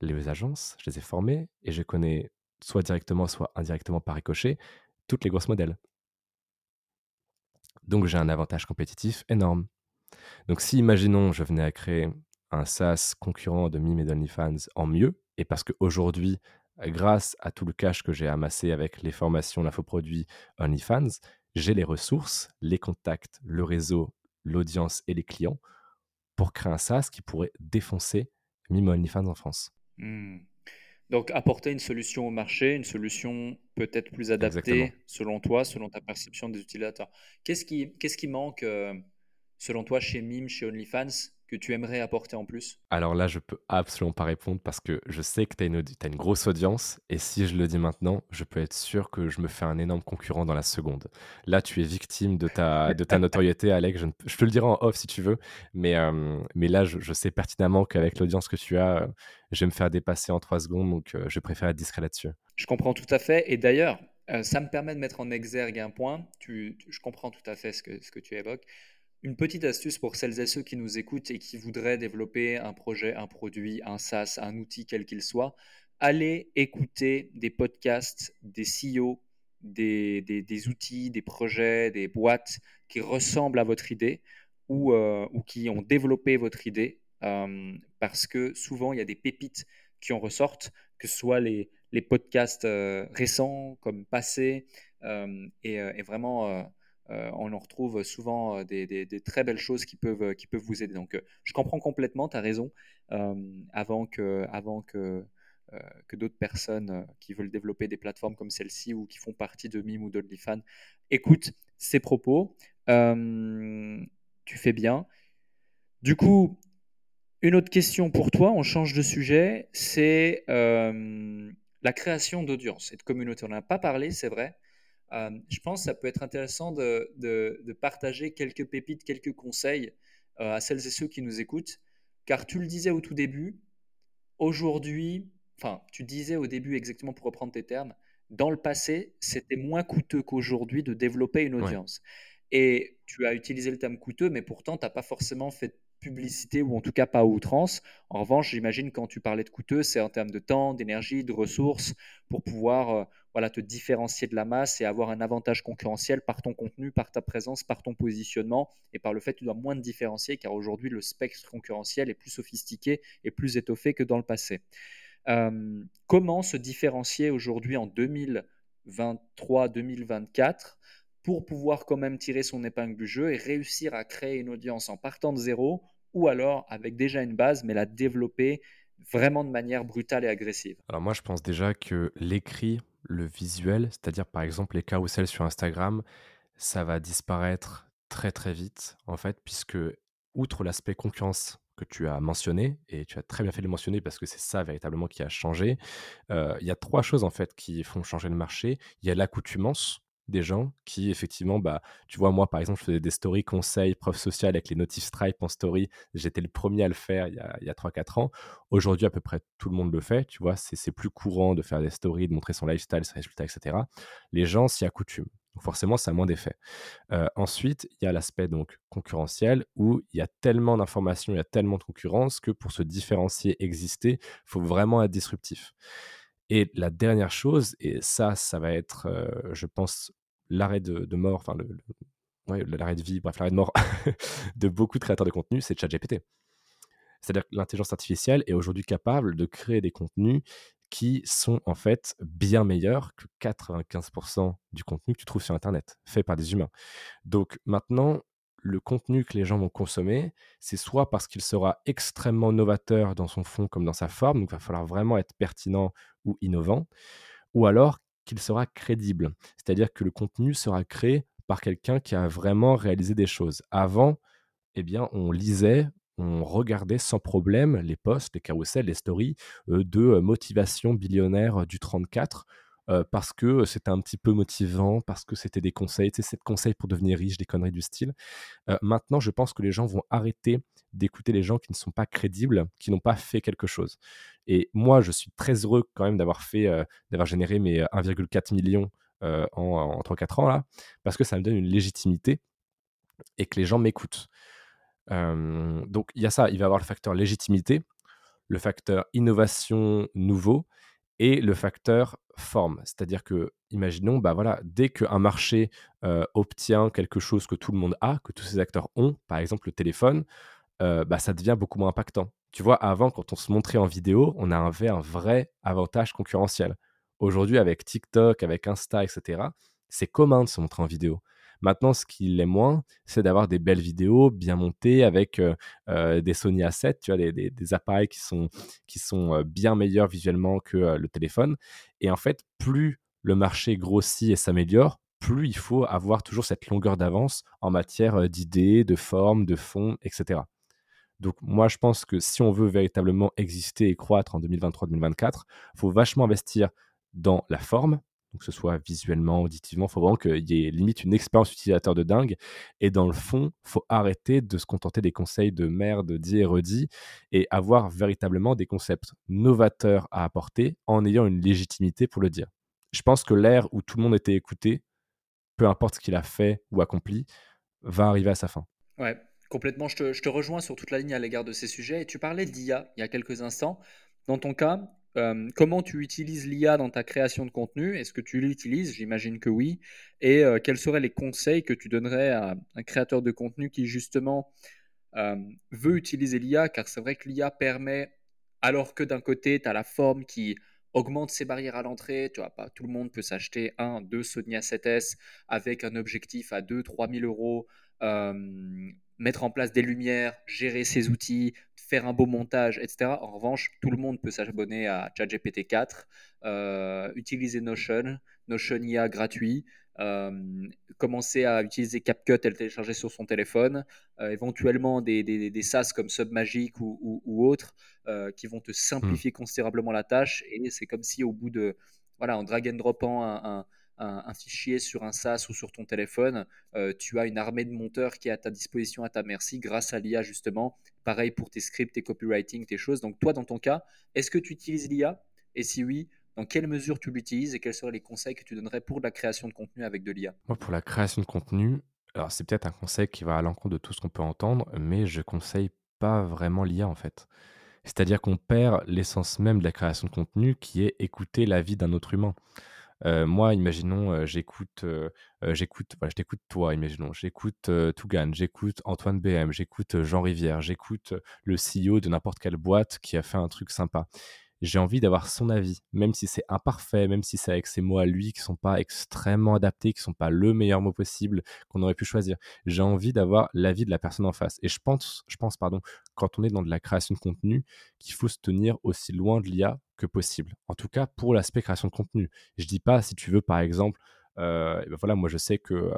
Speaker 1: les agences, je les ai formées, et je connais soit directement, soit indirectement par ricochet, toutes les grosses modèles. Donc j'ai un avantage compétitif énorme. Donc si, imaginons, je venais à créer un SaaS concurrent de Mime et d'OnlyFans en mieux, et parce qu'aujourd'hui, grâce à tout le cash que j'ai amassé avec les formations, l'infoproduit OnlyFans, j'ai les ressources, les contacts, le réseau, l'audience et les clients pour créer un SaaS qui pourrait défoncer Mime OnlyFans en France.
Speaker 2: Mmh. Donc apporter une solution au marché, une solution peut-être plus adaptée selon toi, selon ta perception des utilisateurs. Qu'est-ce qui, qu'est-ce qui manque euh, selon toi chez Mime, chez OnlyFans que tu aimerais apporter en plus?
Speaker 1: Alors là, je peux absolument pas répondre parce que je sais que tu as une, une, grosse audience et si je le dis maintenant, je peux être sûr que je me fais un énorme concurrent dans la seconde. Là, tu es victime de ta, de ta *laughs* notoriété, Alex. Je, je, te le dirai en off si tu veux, mais, euh, mais là, je, sais pertinemment qu'avec l'audience que tu as, je vais me faire dépasser en trois secondes, donc euh, je préfère être discret là-dessus.
Speaker 2: Je comprends tout à fait. Et d'ailleurs, euh, ça me permet de mettre en exergue un point. Tu, je comprends tout à fait ce que, ce que tu évoques. Une petite astuce pour celles et ceux qui nous écoutent et qui voudraient développer un projet, un produit, un SaaS, un outil quel qu'il soit, allez écouter des podcasts, des CEO, des, des, outils, des projets, des boîtes qui ressemblent à votre idée ou, euh, ou qui ont développé votre idée, euh, parce que souvent il y a des pépites qui en ressortent, que ce soit les, les podcasts euh, récents comme Passé, et, vraiment on en retrouve souvent euh, des, très belles choses qui peuvent, qui peuvent vous aider. Donc, euh, je comprends complètement, tu as raison, avant que, avant que d'autres personnes qui veulent développer des plateformes comme celle-ci ou qui font partie de Mime ou d'OnlyFans écoutent ces propos. tu fais bien. Du coup, une autre question pour toi, on change de sujet, c'est la création d'audience et de communauté. On n'en a pas parlé, c'est vrai, euh, je pense que ça peut être intéressant de, partager quelques pépites, quelques conseils euh, à celles et ceux qui nous écoutent, car tu le disais au tout début, aujourd'hui, enfin, tu disais au début exactement pour reprendre tes termes, dans le passé, c'était moins coûteux qu'aujourd'hui de développer une audience. Et tu as utilisé le terme coûteux, mais pourtant, tu n'as pas forcément fait publicité ou en tout cas pas à outrance. En revanche, j'imagine quand tu parlais de coûteux, c'est en termes de temps, d'énergie, de ressources pour pouvoir euh, voilà, te différencier de la masse et avoir un avantage concurrentiel par ton contenu, par ta présence, par ton positionnement et par le fait que tu dois moins te différencier car aujourd'hui le spectre concurrentiel est plus sophistiqué et plus étoffé que dans le passé. Euh, comment se différencier aujourd'hui en 2023-2024 pour pouvoir quand même tirer son épingle du jeu et réussir à créer une audience en partant de zéro ou alors avec déjà une base mais la développer vraiment de manière brutale et agressive?
Speaker 1: Alors moi je pense déjà que l'écrit, le visuel, c'est-à-dire par exemple les carousels sur Instagram, ça va disparaître très très vite en fait puisque outre l'aspect concurrence que tu as mentionné, et tu as très bien fait de le mentionner parce que c'est ça véritablement qui a changé. Il y a trois choses en fait qui font changer le marché. Il y a l'accoutumance des gens qui effectivement, bah, tu vois, moi par exemple, je faisais des stories conseils, preuves sociales avec les notifs Stripe en story. J'étais le premier à le faire il y a, il y a 3-4 ans. Aujourd'hui, à peu près tout le monde le fait, tu vois, c'est plus courant de faire des stories, de montrer son lifestyle, ses résultats, etc. Les gens s'y accoutument. Donc forcément, ça a moins d'effet. Euh, ensuite, il y a l'aspect donc concurrentiel où il y a tellement d'informations, il y a tellement de concurrence que pour se différencier, exister, il faut vraiment être disruptif. Et la dernière chose, et ça, ça va être, je pense, l'arrêt de, mort, enfin, le, l'arrêt de vie, bref, l'arrêt de mort *laughs* de beaucoup de créateurs de contenu, c'est ChatGPT. C'est-à-dire que l'intelligence artificielle est aujourd'hui capable de créer des contenus qui sont en fait bien meilleurs que 95% du contenu que tu trouves sur Internet, fait par des humains. Donc maintenant, le contenu que les gens vont consommer, c'est soit parce qu'il sera extrêmement novateur dans son fond comme dans sa forme, donc il va falloir vraiment être pertinent ou innovant, ou alors qu'il sera crédible, c'est-à-dire que le contenu sera créé par quelqu'un qui a vraiment réalisé des choses. Avant, eh bien, on lisait, on regardait sans problème les posts, les carousels, les stories euh, de euh, motivation billionnaire du 34 euh, parce que c'était un petit peu motivant, parce que c'était des conseils, tu sais, conseils pour devenir riche, des conneries du style. Euh, maintenant, je pense que les gens vont arrêter d'écouter les gens qui ne sont pas crédibles, qui n'ont pas fait quelque chose. Et moi, je suis très heureux quand même d'avoir fait, euh, d'avoir généré mes 1,4 million en, en 3-4 ans là, parce que ça me donne une légitimité et que les gens m'écoutent. donc il y a ça, il va y avoir le facteur légitimité, le facteur innovation nouveau et le facteur forme. C'est-à-dire que, imaginons, bah voilà, dès qu'un marché obtient quelque chose que tout le monde a, que tous ces acteurs ont, par exemple le téléphone, bah, ça devient beaucoup moins impactant. Tu vois, avant, quand on se montrait en vidéo, on avait un vrai avantage concurrentiel. Aujourd'hui, avec TikTok, avec Insta, etc., c'est commun de se montrer en vidéo. Maintenant, ce qui l'est moins, c'est d'avoir des belles vidéos bien montées avec euh, euh, des Sony A7, tu vois, des, appareils qui sont, qui sont euh, bien meilleurs visuellement que le téléphone. Et en fait, plus le marché grossit et s'améliore, plus il faut avoir toujours cette longueur d'avance en matière d'idées, de formes, de fond, etc. Donc moi, je pense que si on veut véritablement exister et croître en 2023-2024, il faut vachement investir dans la forme, que ce soit visuellement, auditivement. Il faut vraiment qu'il y ait limite une expérience utilisateur de dingue. Et dans le fond, il faut arrêter de se contenter des conseils de merde dit et redit et avoir véritablement des concepts novateurs à apporter en ayant une légitimité pour le dire. Je pense que l'ère où tout le monde était écouté, peu importe ce qu'il a fait ou accompli, va arriver à sa fin.
Speaker 2: Ouais, complètement. Je te, je te rejoins sur toute la ligne à l'égard de ces sujets. Et tu parlais d'IA il y a quelques instants. Dans ton cas, euh, comment tu utilises l'IA dans ta création de contenu? Est-ce que tu l'utilises? J'imagine que oui. Et euh, quels seraient les conseils que tu donnerais à un créateur de contenu qui justement euh, veut utiliser l'IA Car c'est vrai que l'IA permet, alors que d'un côté, tu as la forme qui augmente ses barrières à l'entrée. Tu vois, pas tout le monde peut s'acheter un, deux Sony A7S avec un objectif à 2-3 000 euros mettre en place des lumières, gérer ses outils, faire un beau montage, etc. En revanche, tout le monde peut s'abonner à ChatGPT 4, euh, utiliser Notion, Notion IA gratuit, euh, commencer à utiliser CapCut et le télécharger sur son téléphone, euh, éventuellement des, des, des, SaaS comme Submagic ou, ou, autres qui vont te simplifier hmm. considérablement la tâche. Et c'est comme si au bout de, voilà, en drag and dropant un, un un, fichier sur un SaaS ou sur ton téléphone, euh, tu as une armée de monteurs qui est à ta disposition, à ta merci, grâce à l'IA justement. Pareil pour tes scripts, tes copywriting, tes choses. Donc toi, dans ton cas, est-ce que tu utilises l'IA Et si oui, dans quelle mesure tu l'utilises et quels seraient les conseils que tu donnerais pour la création de contenu avec de l'IA
Speaker 1: Moi, pour la création de contenu, alors c'est peut-être un conseil qui va à l'encontre de tout ce qu'on peut entendre, mais je conseille pas vraiment l'IA en fait. C'est-à-dire qu'on perd l'essence même de la création de contenu qui est écouter l'avis d'un autre humain moi, imaginons, j'écoute, j'écoute, je t'écoute toi, imaginons, j'écoute Tougan, j'écoute Antoine BM, j'écoute Jean Rivière, j'écoute le CEO de n'importe quelle boîte qui a fait un truc sympa j'ai envie d'avoir son avis, même si c'est imparfait, même si c'est avec ses mots à lui qui sont pas extrêmement adaptés, qui sont pas le meilleur mot possible qu'on aurait pu choisir. J'ai envie d'avoir l'avis de la personne en face. Et je pense, pardon, quand on est dans de la création de contenu, qu'il faut se tenir aussi loin de l'IA que possible. En tout cas, pour l'aspect création de contenu. Je dis pas si tu veux, par exemple, Euh, ben voilà, moi, je sais que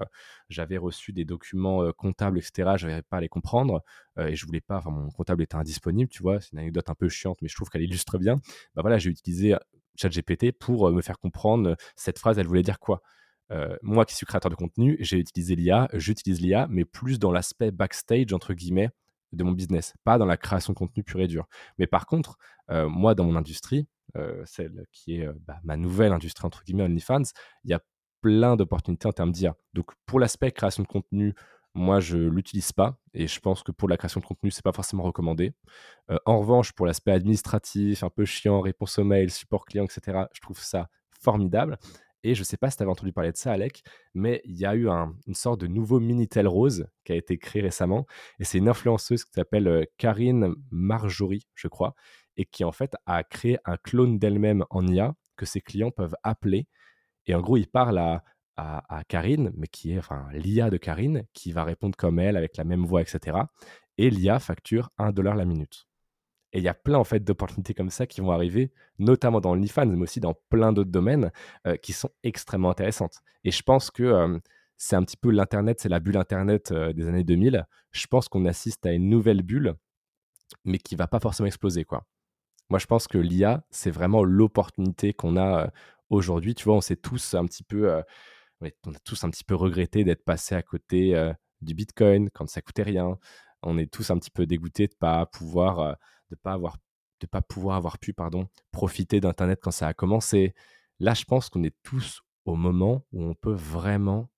Speaker 1: j'avais reçu des documents comptables, etc. Je n'arrivais pas à les comprendre et je voulais pas. Enfin, mon comptable était indisponible, tu vois. C'est une anecdote un peu chiante, mais je trouve qu'elle illustre bien. Ben voilà, j'ai utilisé ChatGPT pour me faire comprendre cette phrase, elle voulait dire quoi? moi qui suis créateur de contenu, j'ai utilisé l'IA, j'utilise l'IA, mais plus dans l'aspect backstage, entre guillemets, de mon business, pas dans la création de contenu pur et dur. Mais par contre, moi, dans mon industrie, celle qui est bah, ma nouvelle industrie, entre guillemets, OnlyFans, il y a plein d'opportunités en termes d'IA. Donc, pour l'aspect création de contenu, moi, je l'utilise pas et je pense que pour la création de contenu, ce n'est pas forcément recommandé. en revanche, pour l'aspect administratif, un peu chiant, réponse aux mails, support client, etc., je trouve ça formidable. Et je ne sais pas si tu avais entendu parler de ça, Alec, mais il y a eu une sorte de nouveau Minitel Rose qui a été créé récemment. Et c'est une influenceuse qui s'appelle Karine Marjorie, je crois, et qui en fait a créé un clone d'elle-même en IA que ses clients peuvent appeler. Et en gros, il parle à, à, Karine, mais qui est enfin l'IA de Karine, qui va répondre comme elle, avec la même voix, etc. Et l'IA facture 1 dollar la minute. Et il y a plein en fait d'opportunités comme ça qui vont arriver, notamment dans l'OnlyFans, mais aussi dans plein d'autres domaines euh, qui sont extrêmement intéressantes. Et je pense que euh, c'est un petit peu l'Internet, c'est la bulle Internet euh, des années 2000. Je pense qu'on assiste à une nouvelle bulle, mais qui va pas forcément exploser. quoi. Moi, je pense que l'IA, c'est vraiment l'opportunité qu'on a aujourd'hui. Tu vois, on s'est tous un petit peu, on a tous un petit peu regretté d'être passé à côté du Bitcoin quand ça coûtait rien. On est tous un petit peu dégoûtés de pas pouvoir de pas avoir de pas pouvoir avoir pu pardon profiter d'internet quand ça a commencé. Là, je pense qu'on est tous au moment où on peut vraiment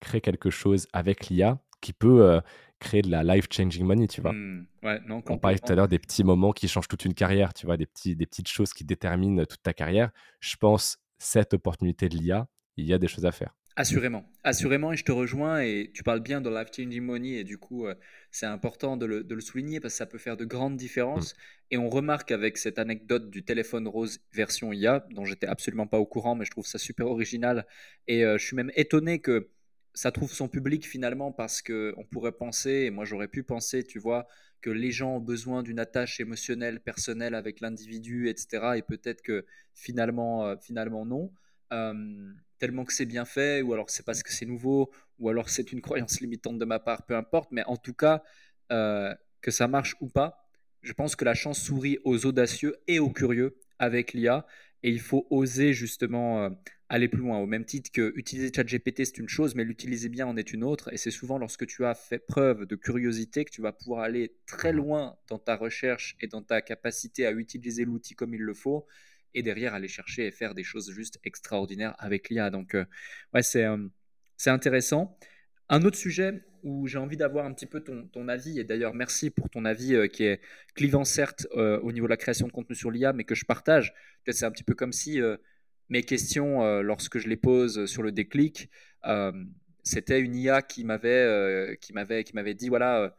Speaker 1: créer quelque chose avec l'IA qui peut euh, créer de la life changing money, tu vois.
Speaker 2: Mmh. Ouais, non,
Speaker 1: on parlait tout à l'heure des petits moments qui changent toute une carrière, tu vois, des petits des petites choses qui déterminent toute ta carrière. Je pense cette opportunité de l'IA, il y a des choses à faire.
Speaker 2: Assurément, assurément, et je te rejoins, et tu parles bien de Life Changing Money, et du coup, euh, c'est important de le, souligner parce que ça peut faire de grandes différences. Mm. Et on remarque avec cette anecdote du téléphone rose version IA, dont j'étais absolument pas au courant, mais je trouve ça super original, et euh, je suis même étonné que ça trouve son public finalement parce qu'on pourrait penser, et moi j'aurais pu penser, tu vois, que les gens ont besoin d'une attache émotionnelle, personnelle avec l'individu, etc. Et peut-être que finalement, euh, finalement non tellement que c'est bien fait, ou alors c'est parce que c'est nouveau, ou alors c'est une croyance limitante de ma part, peu importe, mais en tout cas, euh, que ça marche ou pas, je pense que la chance sourit aux audacieux et aux curieux avec l'IA, et il faut oser justement euh, aller plus loin, au même titre que utiliser ChatGPT c'est une chose, mais l'utiliser bien en est une autre, et c'est souvent lorsque tu as fait preuve de curiosité que tu vas pouvoir aller très loin dans ta recherche et dans ta capacité à utiliser l'outil comme il le faut, et derrière aller chercher et faire des choses juste extraordinaires avec l'IA. Donc, euh, ouais, c'est euh, c'est intéressant. Un autre sujet où j'ai envie d'avoir un petit peu ton, ton avis, et d'ailleurs merci pour ton avis euh, qui est clivant certes au niveau de la création de contenu sur l'IA, mais que je partage. C'est un petit peu comme si mes questions, lorsque je les pose sur le déclic, c'était une IA qui m'avait qui m'avait qui m'avait dit voilà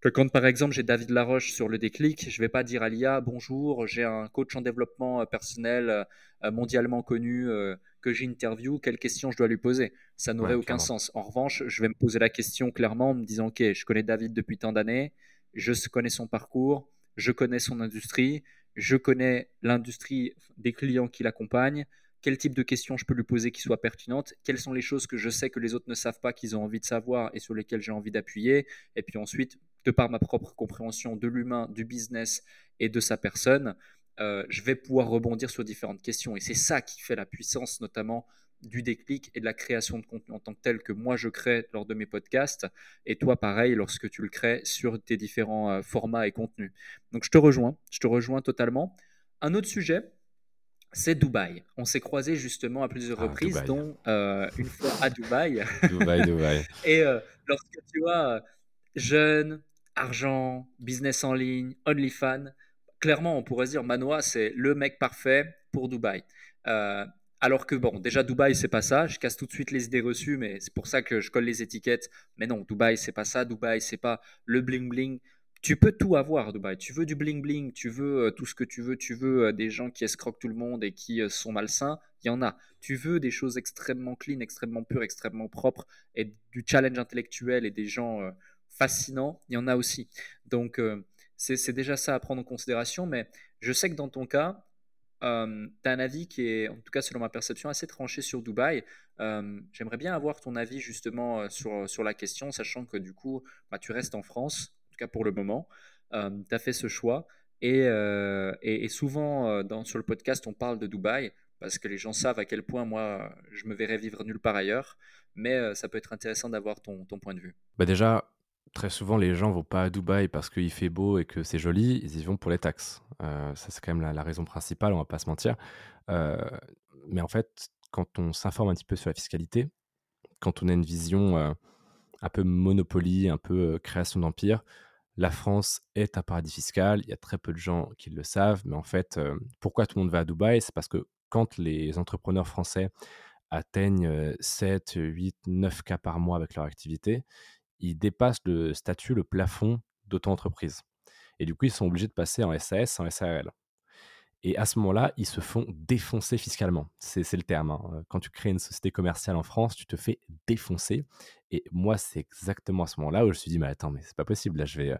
Speaker 2: que quand par exemple j'ai David Laroche sur le déclic, je vais pas dire à l'IA bonjour, j'ai un coach en développement euh, personnel euh, mondialement connu euh, que j'ai interview, quelle question je dois lui poser? Ça n'aurait aucun sens. En revanche, je vais me poser la question clairement en me disant ok, je connais David depuis tant d'années, je connais son parcours, je connais son industrie, je connais l'industrie des clients qui l'accompagnent, quel type de questions je peux lui poser qui soient pertinentes, quelles sont les choses que je sais que les autres ne savent pas, qu'ils ont envie de savoir et sur lesquelles j'ai envie d'appuyer, et puis ensuite de par ma propre compréhension de l'humain, du business et de sa personne, euh, je vais pouvoir rebondir sur différentes questions. Et c'est ça qui fait la puissance notamment du déclic et de la création de contenu en tant que tel que moi je crée lors de mes podcasts et toi pareil lorsque tu le crées sur tes différents euh, formats et contenus. Donc je te rejoins, je te rejoins totalement. Un autre sujet, c'est Dubaï. On s'est croisés justement à plusieurs ah, reprises, dont euh, une fois à Dubaï. *laughs*
Speaker 1: Dubaï, Dubaï. *laughs*
Speaker 2: et lorsque tu vois jeune, argent, business en ligne, OnlyFans. Clairement, on pourrait se dire Manoa, c'est le mec parfait pour Dubaï. Euh, alors que bon, déjà Dubaï, c'est pas ça. Je casse tout de suite les idées reçues, mais c'est pour ça que je colle les étiquettes. Mais non, Dubaï, c'est pas ça. Dubaï, c'est pas le bling bling. Tu peux tout avoir, Dubaï. Tu veux du bling bling, tu veux euh, tout ce que tu veux, tu veux euh, des gens qui escroquent tout le monde et qui sont malsains. Il y en a. Tu veux des choses extrêmement clean, extrêmement pures, extrêmement propres et du challenge intellectuel et des gens fascinant, il y en a aussi. Donc, euh, c'est déjà ça à prendre en considération, mais je sais que dans ton cas, euh, tu as un avis qui est, en tout cas selon ma perception, assez tranché sur Dubaï. Euh, j'aimerais bien avoir ton avis justement euh, sur, la question, sachant que du coup, bah, tu restes en France, tout cas pour le moment. tu as fait ce choix. Et, et, souvent, dans, sur le podcast, on parle de Dubaï parce que les gens savent à quel point moi, je me verrais vivre nulle part ailleurs. Mais ça peut être intéressant d'avoir ton, ton, point de vue.
Speaker 1: Bah déjà, très souvent, les gens vont pas à Dubaï parce qu'il fait beau et que c'est joli, ils y vont pour les taxes. ça, c'est quand même la, raison principale, on va pas se mentir. mais en fait, quand on s'informe un petit peu sur la fiscalité, quand on a une vision un peu monopoly, un peu création d'empire, la France est un paradis fiscal. Il y a très peu de gens qui le savent, mais en fait, pourquoi tout le monde va à Dubaï? C'est parce que quand les entrepreneurs français atteignent 7, 8, 9 cas par mois avec leur activité, ils dépassent le statut, le plafond d'auto-entreprise. Et du coup, ils sont obligés de passer en SAS, en SARL. Et à ce moment-là, ils se font défoncer fiscalement. C'est le terme. Hein. Quand tu crées une société commerciale en France, tu te fais défoncer. Et moi, c'est exactement à ce moment-là où je me suis dit, mais attends, mais c'est pas possible. Là, je vais,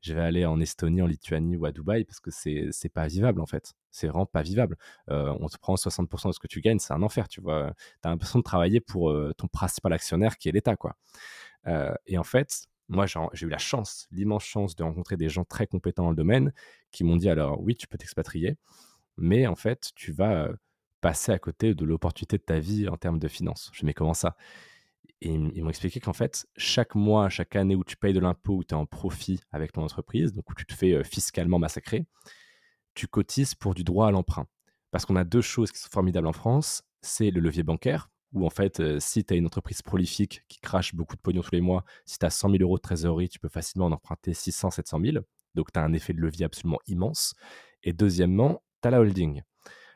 Speaker 1: je vais aller en Estonie, en Lituanie ou à Dubaï parce que c'est pas vivable en fait. C'est vraiment pas vivable. Euh, on te prend 60% de ce que tu gagnes, c'est un enfer, tu vois. Tu as l'impression de travailler pour euh, ton principal actionnaire qui est l'État, quoi. Euh, et en fait, moi, j'ai eu la chance, l'immense chance de rencontrer des gens très compétents dans le domaine qui m'ont dit alors, oui, tu peux t'expatrier, mais en fait, tu vas passer à côté de l'opportunité de ta vie en termes de finances. Je mais comment ça? Et ils m'ont expliqué qu'en fait, chaque mois, chaque année où tu payes de l'impôt, où tu es en profit avec ton entreprise, donc où tu te fais fiscalement massacrer, tu cotises pour du droit à l'emprunt. Parce qu'on a deux choses qui sont formidables en France, c'est le levier bancaire, où en fait, si tu as une entreprise prolifique qui crache beaucoup de pognon tous les mois, si tu as 100 000 euros de trésorerie, tu peux facilement en emprunter 600, 700 000. Donc, tu as un effet de levier absolument immense. Et deuxièmement, tu as la holding.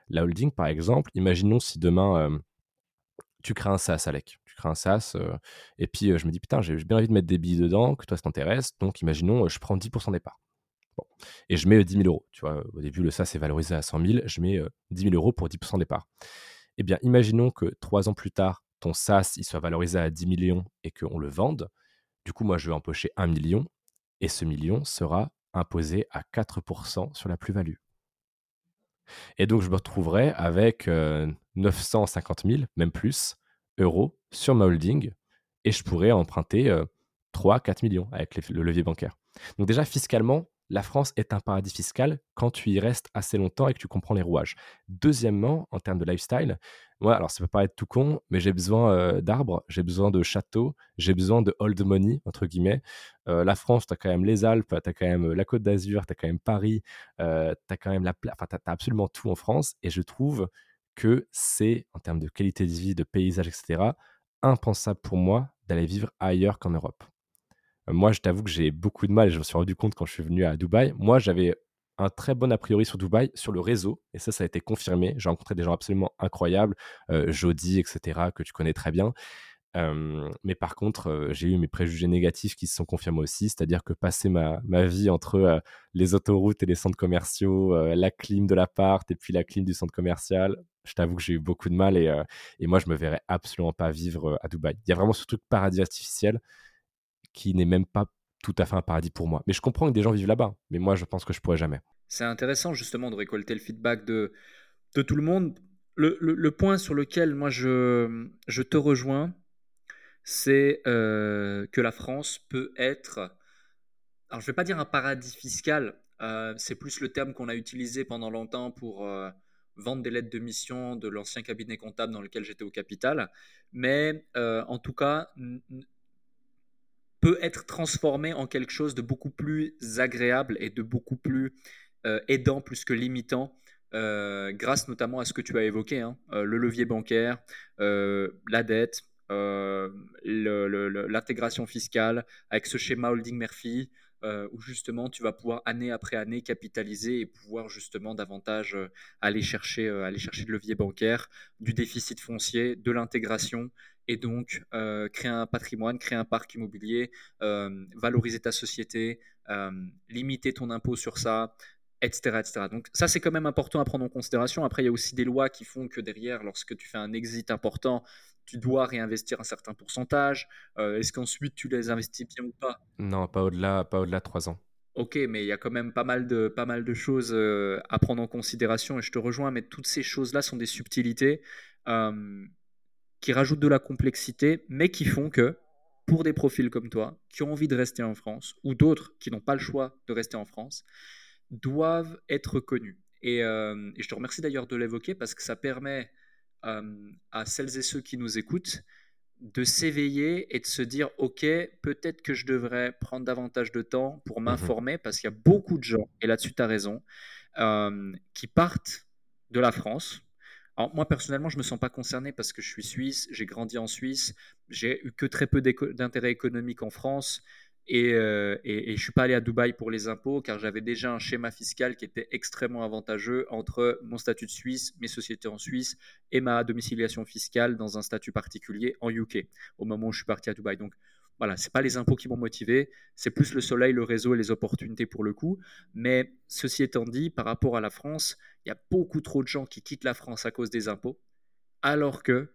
Speaker 1: La holding, par exemple, imaginons si demain, tu crées un SaaS, Alec. Tu crées un SaaS, et puis je me dis, putain, j'ai bien envie de mettre des billets dedans, que toi, ça t'intéresse. Donc, imaginons, je prends 10% départ. Bon. Et je mets 10 000 euros. Tu vois, au début, le SaaS est valorisé à 100 000. Je mets 10 000 euros pour 10% départ. Eh bien, imaginons que trois ans plus tard, ton SaaS soit valorisé à 10 millions et qu'on le vende. Du coup, moi, je vais empocher 1 million et ce million sera imposé à 4% sur la plus-value. Et donc, je me retrouverai avec 950 000, même plus, euros sur ma holding et je pourrais emprunter 3-4 millions avec le levier bancaire. Donc déjà, fiscalement, la France est un paradis fiscal quand tu y restes assez longtemps et que tu comprends les rouages. Deuxièmement, en termes de lifestyle, moi, alors ça peut paraître tout con, mais j'ai besoin euh, d'arbres, j'ai besoin de châteaux, j'ai besoin de old money, entre guillemets. Euh, la France, tu as quand même les Alpes, tu as quand même euh, la Côte d'Azur, tu as quand même Paris, tu as quand même la enfin, tu absolument tout en France. Et je trouve que c'est, en termes de qualité de vie, de paysage, etc., impensable pour moi d'aller vivre ailleurs qu'en Europe. Moi, je t'avoue que j'ai beaucoup de mal et je me suis rendu compte quand je suis venu à Dubaï. Moi, j'avais un très bon a priori sur Dubaï, sur le réseau, et ça, ça a été confirmé. J'ai rencontré des gens absolument incroyables, euh, Jody, etc., que tu connais très bien. mais par contre, j'ai eu mes préjugés négatifs qui se sont confirmés aussi, c'est-à-dire que passer ma, ma vie entre les autoroutes et les centres commerciaux, la clim de l'appart et puis la clim du centre commercial, je t'avoue que j'ai eu beaucoup de mal et, et moi, je me verrais absolument pas vivre à Dubaï. Il y a vraiment ce truc paradis artificiel qui n'est même pas tout à fait un paradis pour moi. Mais je comprends que des gens vivent là-bas, mais moi je pense que je pourrais jamais.
Speaker 2: C'est intéressant justement de récolter le feedback de, tout le monde. Le, point sur lequel moi je, je te rejoins, c'est euh, que la France peut être, alors je ne vais pas dire un paradis fiscal, euh, c'est plus le terme qu'on a utilisé pendant longtemps pour euh, vendre des lettres de mission de l'ancien cabinet comptable dans lequel j'étais au capital, mais en tout cas peut être transformé en quelque chose de beaucoup plus agréable et de beaucoup plus euh, aidant plus que limitant. Euh, grâce notamment à ce que tu as évoqué, hein, euh, le levier bancaire, la dette, l'intégration fiscale, avec ce schéma holding Murphy, où justement tu vas pouvoir année après année capitaliser et pouvoir justement davantage aller chercher, aller chercher de levier bancaire, du déficit foncier, de l'intégration et donc euh, créer un patrimoine, créer un parc immobilier, euh, valoriser ta société, euh, limiter ton impôt sur ça, etc. etc. Donc ça, c'est quand même important à prendre en considération. Après, il y a aussi des lois qui font que derrière, lorsque tu fais un exit important, tu dois réinvestir un certain pourcentage. Est-ce qu'ensuite tu les investis bien ou pas?
Speaker 1: Non, pas au-delà, pas au-delà de 3 ans.
Speaker 2: ok, mais il y a quand même pas mal de, pas mal de choses à prendre en considération et je te rejoins, mais toutes ces choses-là sont des subtilités euh, qui rajoutent de la complexité, mais qui font que pour des profils comme toi, qui ont envie de rester en France, ou d'autres qui n'ont pas le choix de rester en France, doivent être connus. Et, euh, et je te remercie d'ailleurs de l'évoquer parce que ça permet à celles et ceux qui nous écoutent de s'éveiller et de se dire, OK, peut-être que je devrais prendre davantage de temps pour mmh m'informer, parce qu'il y a beaucoup de gens, et là-dessus tu as raison, euh, qui partent de la France. Alors, moi, personnellement, je ne me sens pas concerné parce que je suis suisse, j'ai grandi en Suisse, j'ai eu que très peu d'intérêt économique en France. Euh, et, je ne suis pas allé à Dubaï pour les impôts car j'avais déjà un schéma fiscal qui était extrêmement avantageux entre mon statut de Suisse, mes sociétés en Suisse et ma domiciliation fiscale dans un statut particulier en UK au moment où je suis parti à Dubaï. Voilà, ce pas les impôts qui m'ont motivé, c'est plus le soleil, le réseau et les opportunités pour le coup. Mais ceci étant dit, par rapport à la France, il y a beaucoup trop de gens qui quittent la France à cause des impôts, alors que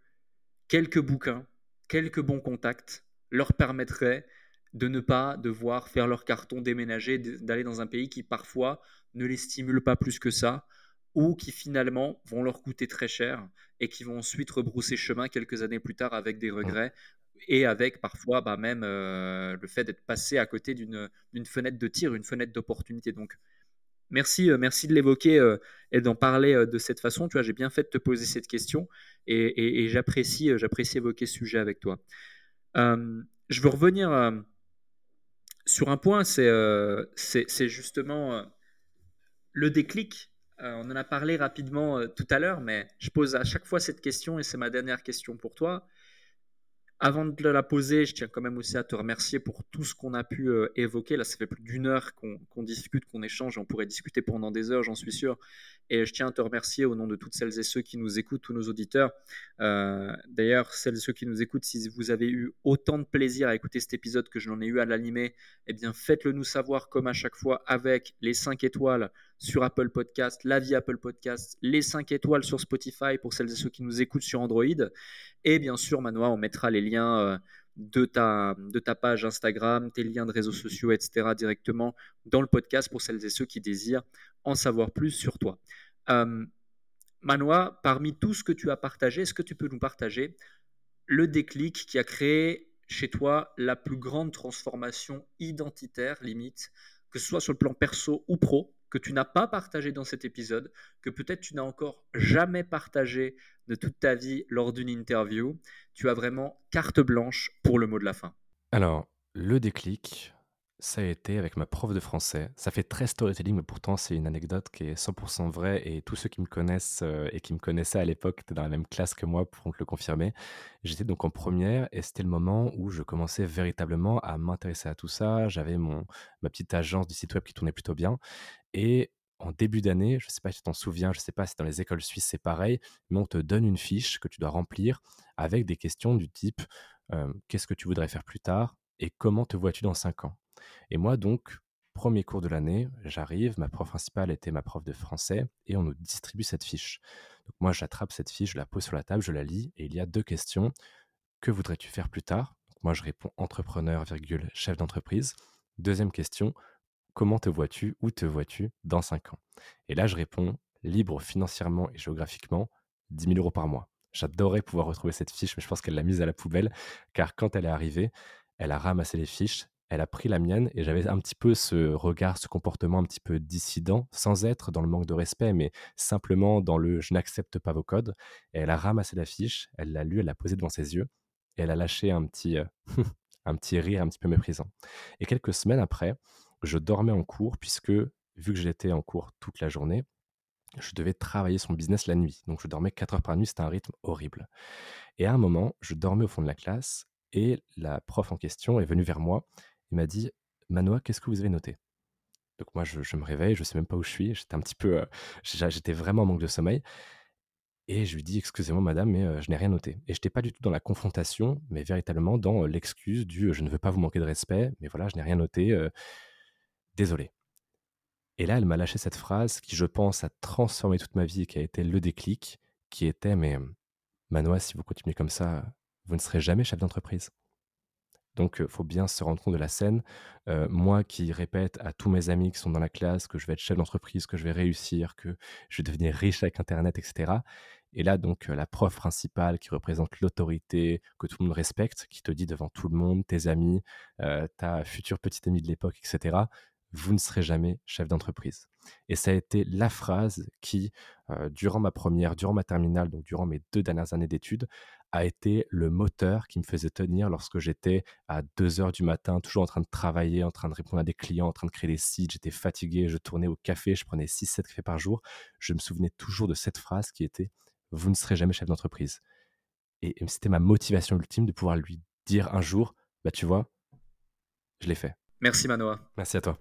Speaker 2: quelques bouquins, quelques bons contacts leur permettraient de ne pas devoir faire leur carton, déménager, d'aller dans un pays qui parfois ne les stimule pas plus que ça, ou qui finalement vont leur coûter très cher et qui vont ensuite rebrousser chemin quelques années plus tard avec des regrets et avec parfois bah, même euh, le fait d'être passé à côté d'une fenêtre de tir, une fenêtre d'opportunité. Donc merci, euh, merci de l'évoquer euh, et d'en parler de cette façon. Tu vois, j'ai bien fait de te poser cette question et, et j'apprécie, j'apprécie évoquer ce sujet avec toi. je veux revenir sur un point, c'est justement le déclic. On en a parlé rapidement tout à l'heure, mais je pose à chaque fois cette question et c'est ma dernière question pour toi. Avant de la poser, je tiens quand même aussi à te remercier pour tout ce qu'on a pu euh, évoquer. Là, ça fait plus d'une heure qu'on discute, qu'on échange. On pourrait discuter pendant des heures, j'en suis sûr. Et je tiens à te remercier au nom de toutes celles et ceux qui nous écoutent, tous nos auditeurs. Euh, d'ailleurs, celles et ceux qui nous écoutent, si vous avez eu autant de plaisir à écouter cet épisode que je n'en ai eu à l'animer, eh bien, faites-le nous savoir comme à chaque fois avec les 5 étoiles sur Apple Podcast, l'avis Apple Podcast, les 5 étoiles sur Spotify pour celles et ceux qui nous écoutent sur Android. Et bien sûr, Manoa, on mettra les liens euh, de ta, de ta page Instagram, tes liens de réseaux sociaux, etc. directement dans le podcast pour celles et ceux qui désirent en savoir plus sur toi. Euh, Manoa, parmi tout ce que tu as partagé, est-ce que tu peux nous partager le déclic qui a créé chez toi la plus grande transformation identitaire, limite, que ce soit sur le plan perso ou pro, que tu n'as pas partagé dans cet épisode, que peut-être tu n'as encore jamais partagé de toute ta vie lors d'une interview. Tu as vraiment carte blanche pour le mot de la fin.
Speaker 1: Alors, le déclic, ça a été avec ma prof de français. Ça fait très storytelling, mais pourtant c'est une anecdote qui est 100% vraie et tous ceux qui me connaissent euh, et qui me connaissaient à l'époque étaient dans la même classe que moi pourront te le confirmer. J'étais donc en première et c'était le moment où je commençais véritablement à m'intéresser à tout ça. J'avais mon ma petite agence du site web qui tournait plutôt bien et en début d'année, je ne sais pas si tu t'en souviens, je ne sais pas si dans les écoles suisses c'est pareil, mais on te donne une fiche que tu dois remplir avec des questions du type qu'est-ce que tu voudrais faire plus tard et comment te vois-tu dans 5 ans? Et moi, donc, premier cours de l'année, j'arrive, ma prof principale était ma prof de français, et on nous distribue cette fiche. Donc moi, j'attrape cette fiche, je la pose sur la table, je la lis, et il y a deux questions. Que voudrais-tu faire plus tard? Moi, je réponds entrepreneur, virgule, chef d'entreprise. Deuxième question, comment te vois-tu Où te vois-tu dans cinq ans? Et là, je réponds libre financièrement et géographiquement, 10 000 euros par mois. J'adorais pouvoir retrouver cette fiche, mais je pense qu'elle l'a mise à la poubelle, car quand elle est arrivée, elle a ramassé les fiches, elle a pris la mienne et j'avais un petit peu ce regard, ce comportement un petit peu dissident, sans être dans le manque de respect, mais simplement dans le je n'accepte pas vos codes. Et elle a ramassé la fiche, elle l'a lue, elle l'a posée devant ses yeux et elle a lâché un petit, euh, *laughs* un petit rire un petit peu méprisant. Et quelques semaines après, je dormais en cours puisque, vu que j'étais en cours toute la journée, je devais travailler son business la nuit. Donc je dormais 4 heures par nuit, c'était un rythme horrible. Et à un moment, je dormais au fond de la classe et la prof en question est venue vers moi il m'a dit Manoa, qu'est-ce que vous avez noté? Donc moi, je, me réveille, je sais même pas où je suis. J'étais un petit peu, euh, j'étais vraiment en manque de sommeil. Et je lui dis excusez-moi madame, mais euh, je n'ai rien noté. Et je n'étais pas du tout dans la confrontation, mais véritablement dans euh, l'excuse du je ne veux pas vous manquer de respect, mais voilà, je n'ai rien noté. Désolé. Et là, elle m'a lâché cette phrase qui, je pense, a transformé toute ma vie et qui a été le déclic, qui était mais Manoa, si vous continuez comme ça, vous ne serez jamais chef d'entreprise. Donc, il faut bien se rendre compte de la scène. moi qui répète à tous mes amis qui sont dans la classe que je vais être chef d'entreprise, que je vais réussir, que je vais devenir riche avec Internet, etc. Et là, donc, la prof principale qui représente l'autorité, que tout le monde respecte, qui te dit devant tout le monde, tes amis, ta future petite amie de l'époque, etc., vous ne serez jamais chef d'entreprise. Et ça a été la phrase qui, durant ma première, durant ma terminale, donc durant mes deux dernières années d'études, a été le moteur qui me faisait tenir lorsque j'étais à 2 heures du matin, toujours en train de travailler, en train de répondre à des clients, en train de créer des sites. J'étais fatigué, je tournais au café, je prenais 6-7 cafés par jour. Je me souvenais toujours de cette phrase qui était Vous ne serez jamais chef d'entreprise. Et, c'était ma motivation ultime de pouvoir lui dire un jour Bah, tu vois, je l'ai fait.
Speaker 2: Merci Manoa.
Speaker 1: Merci à toi.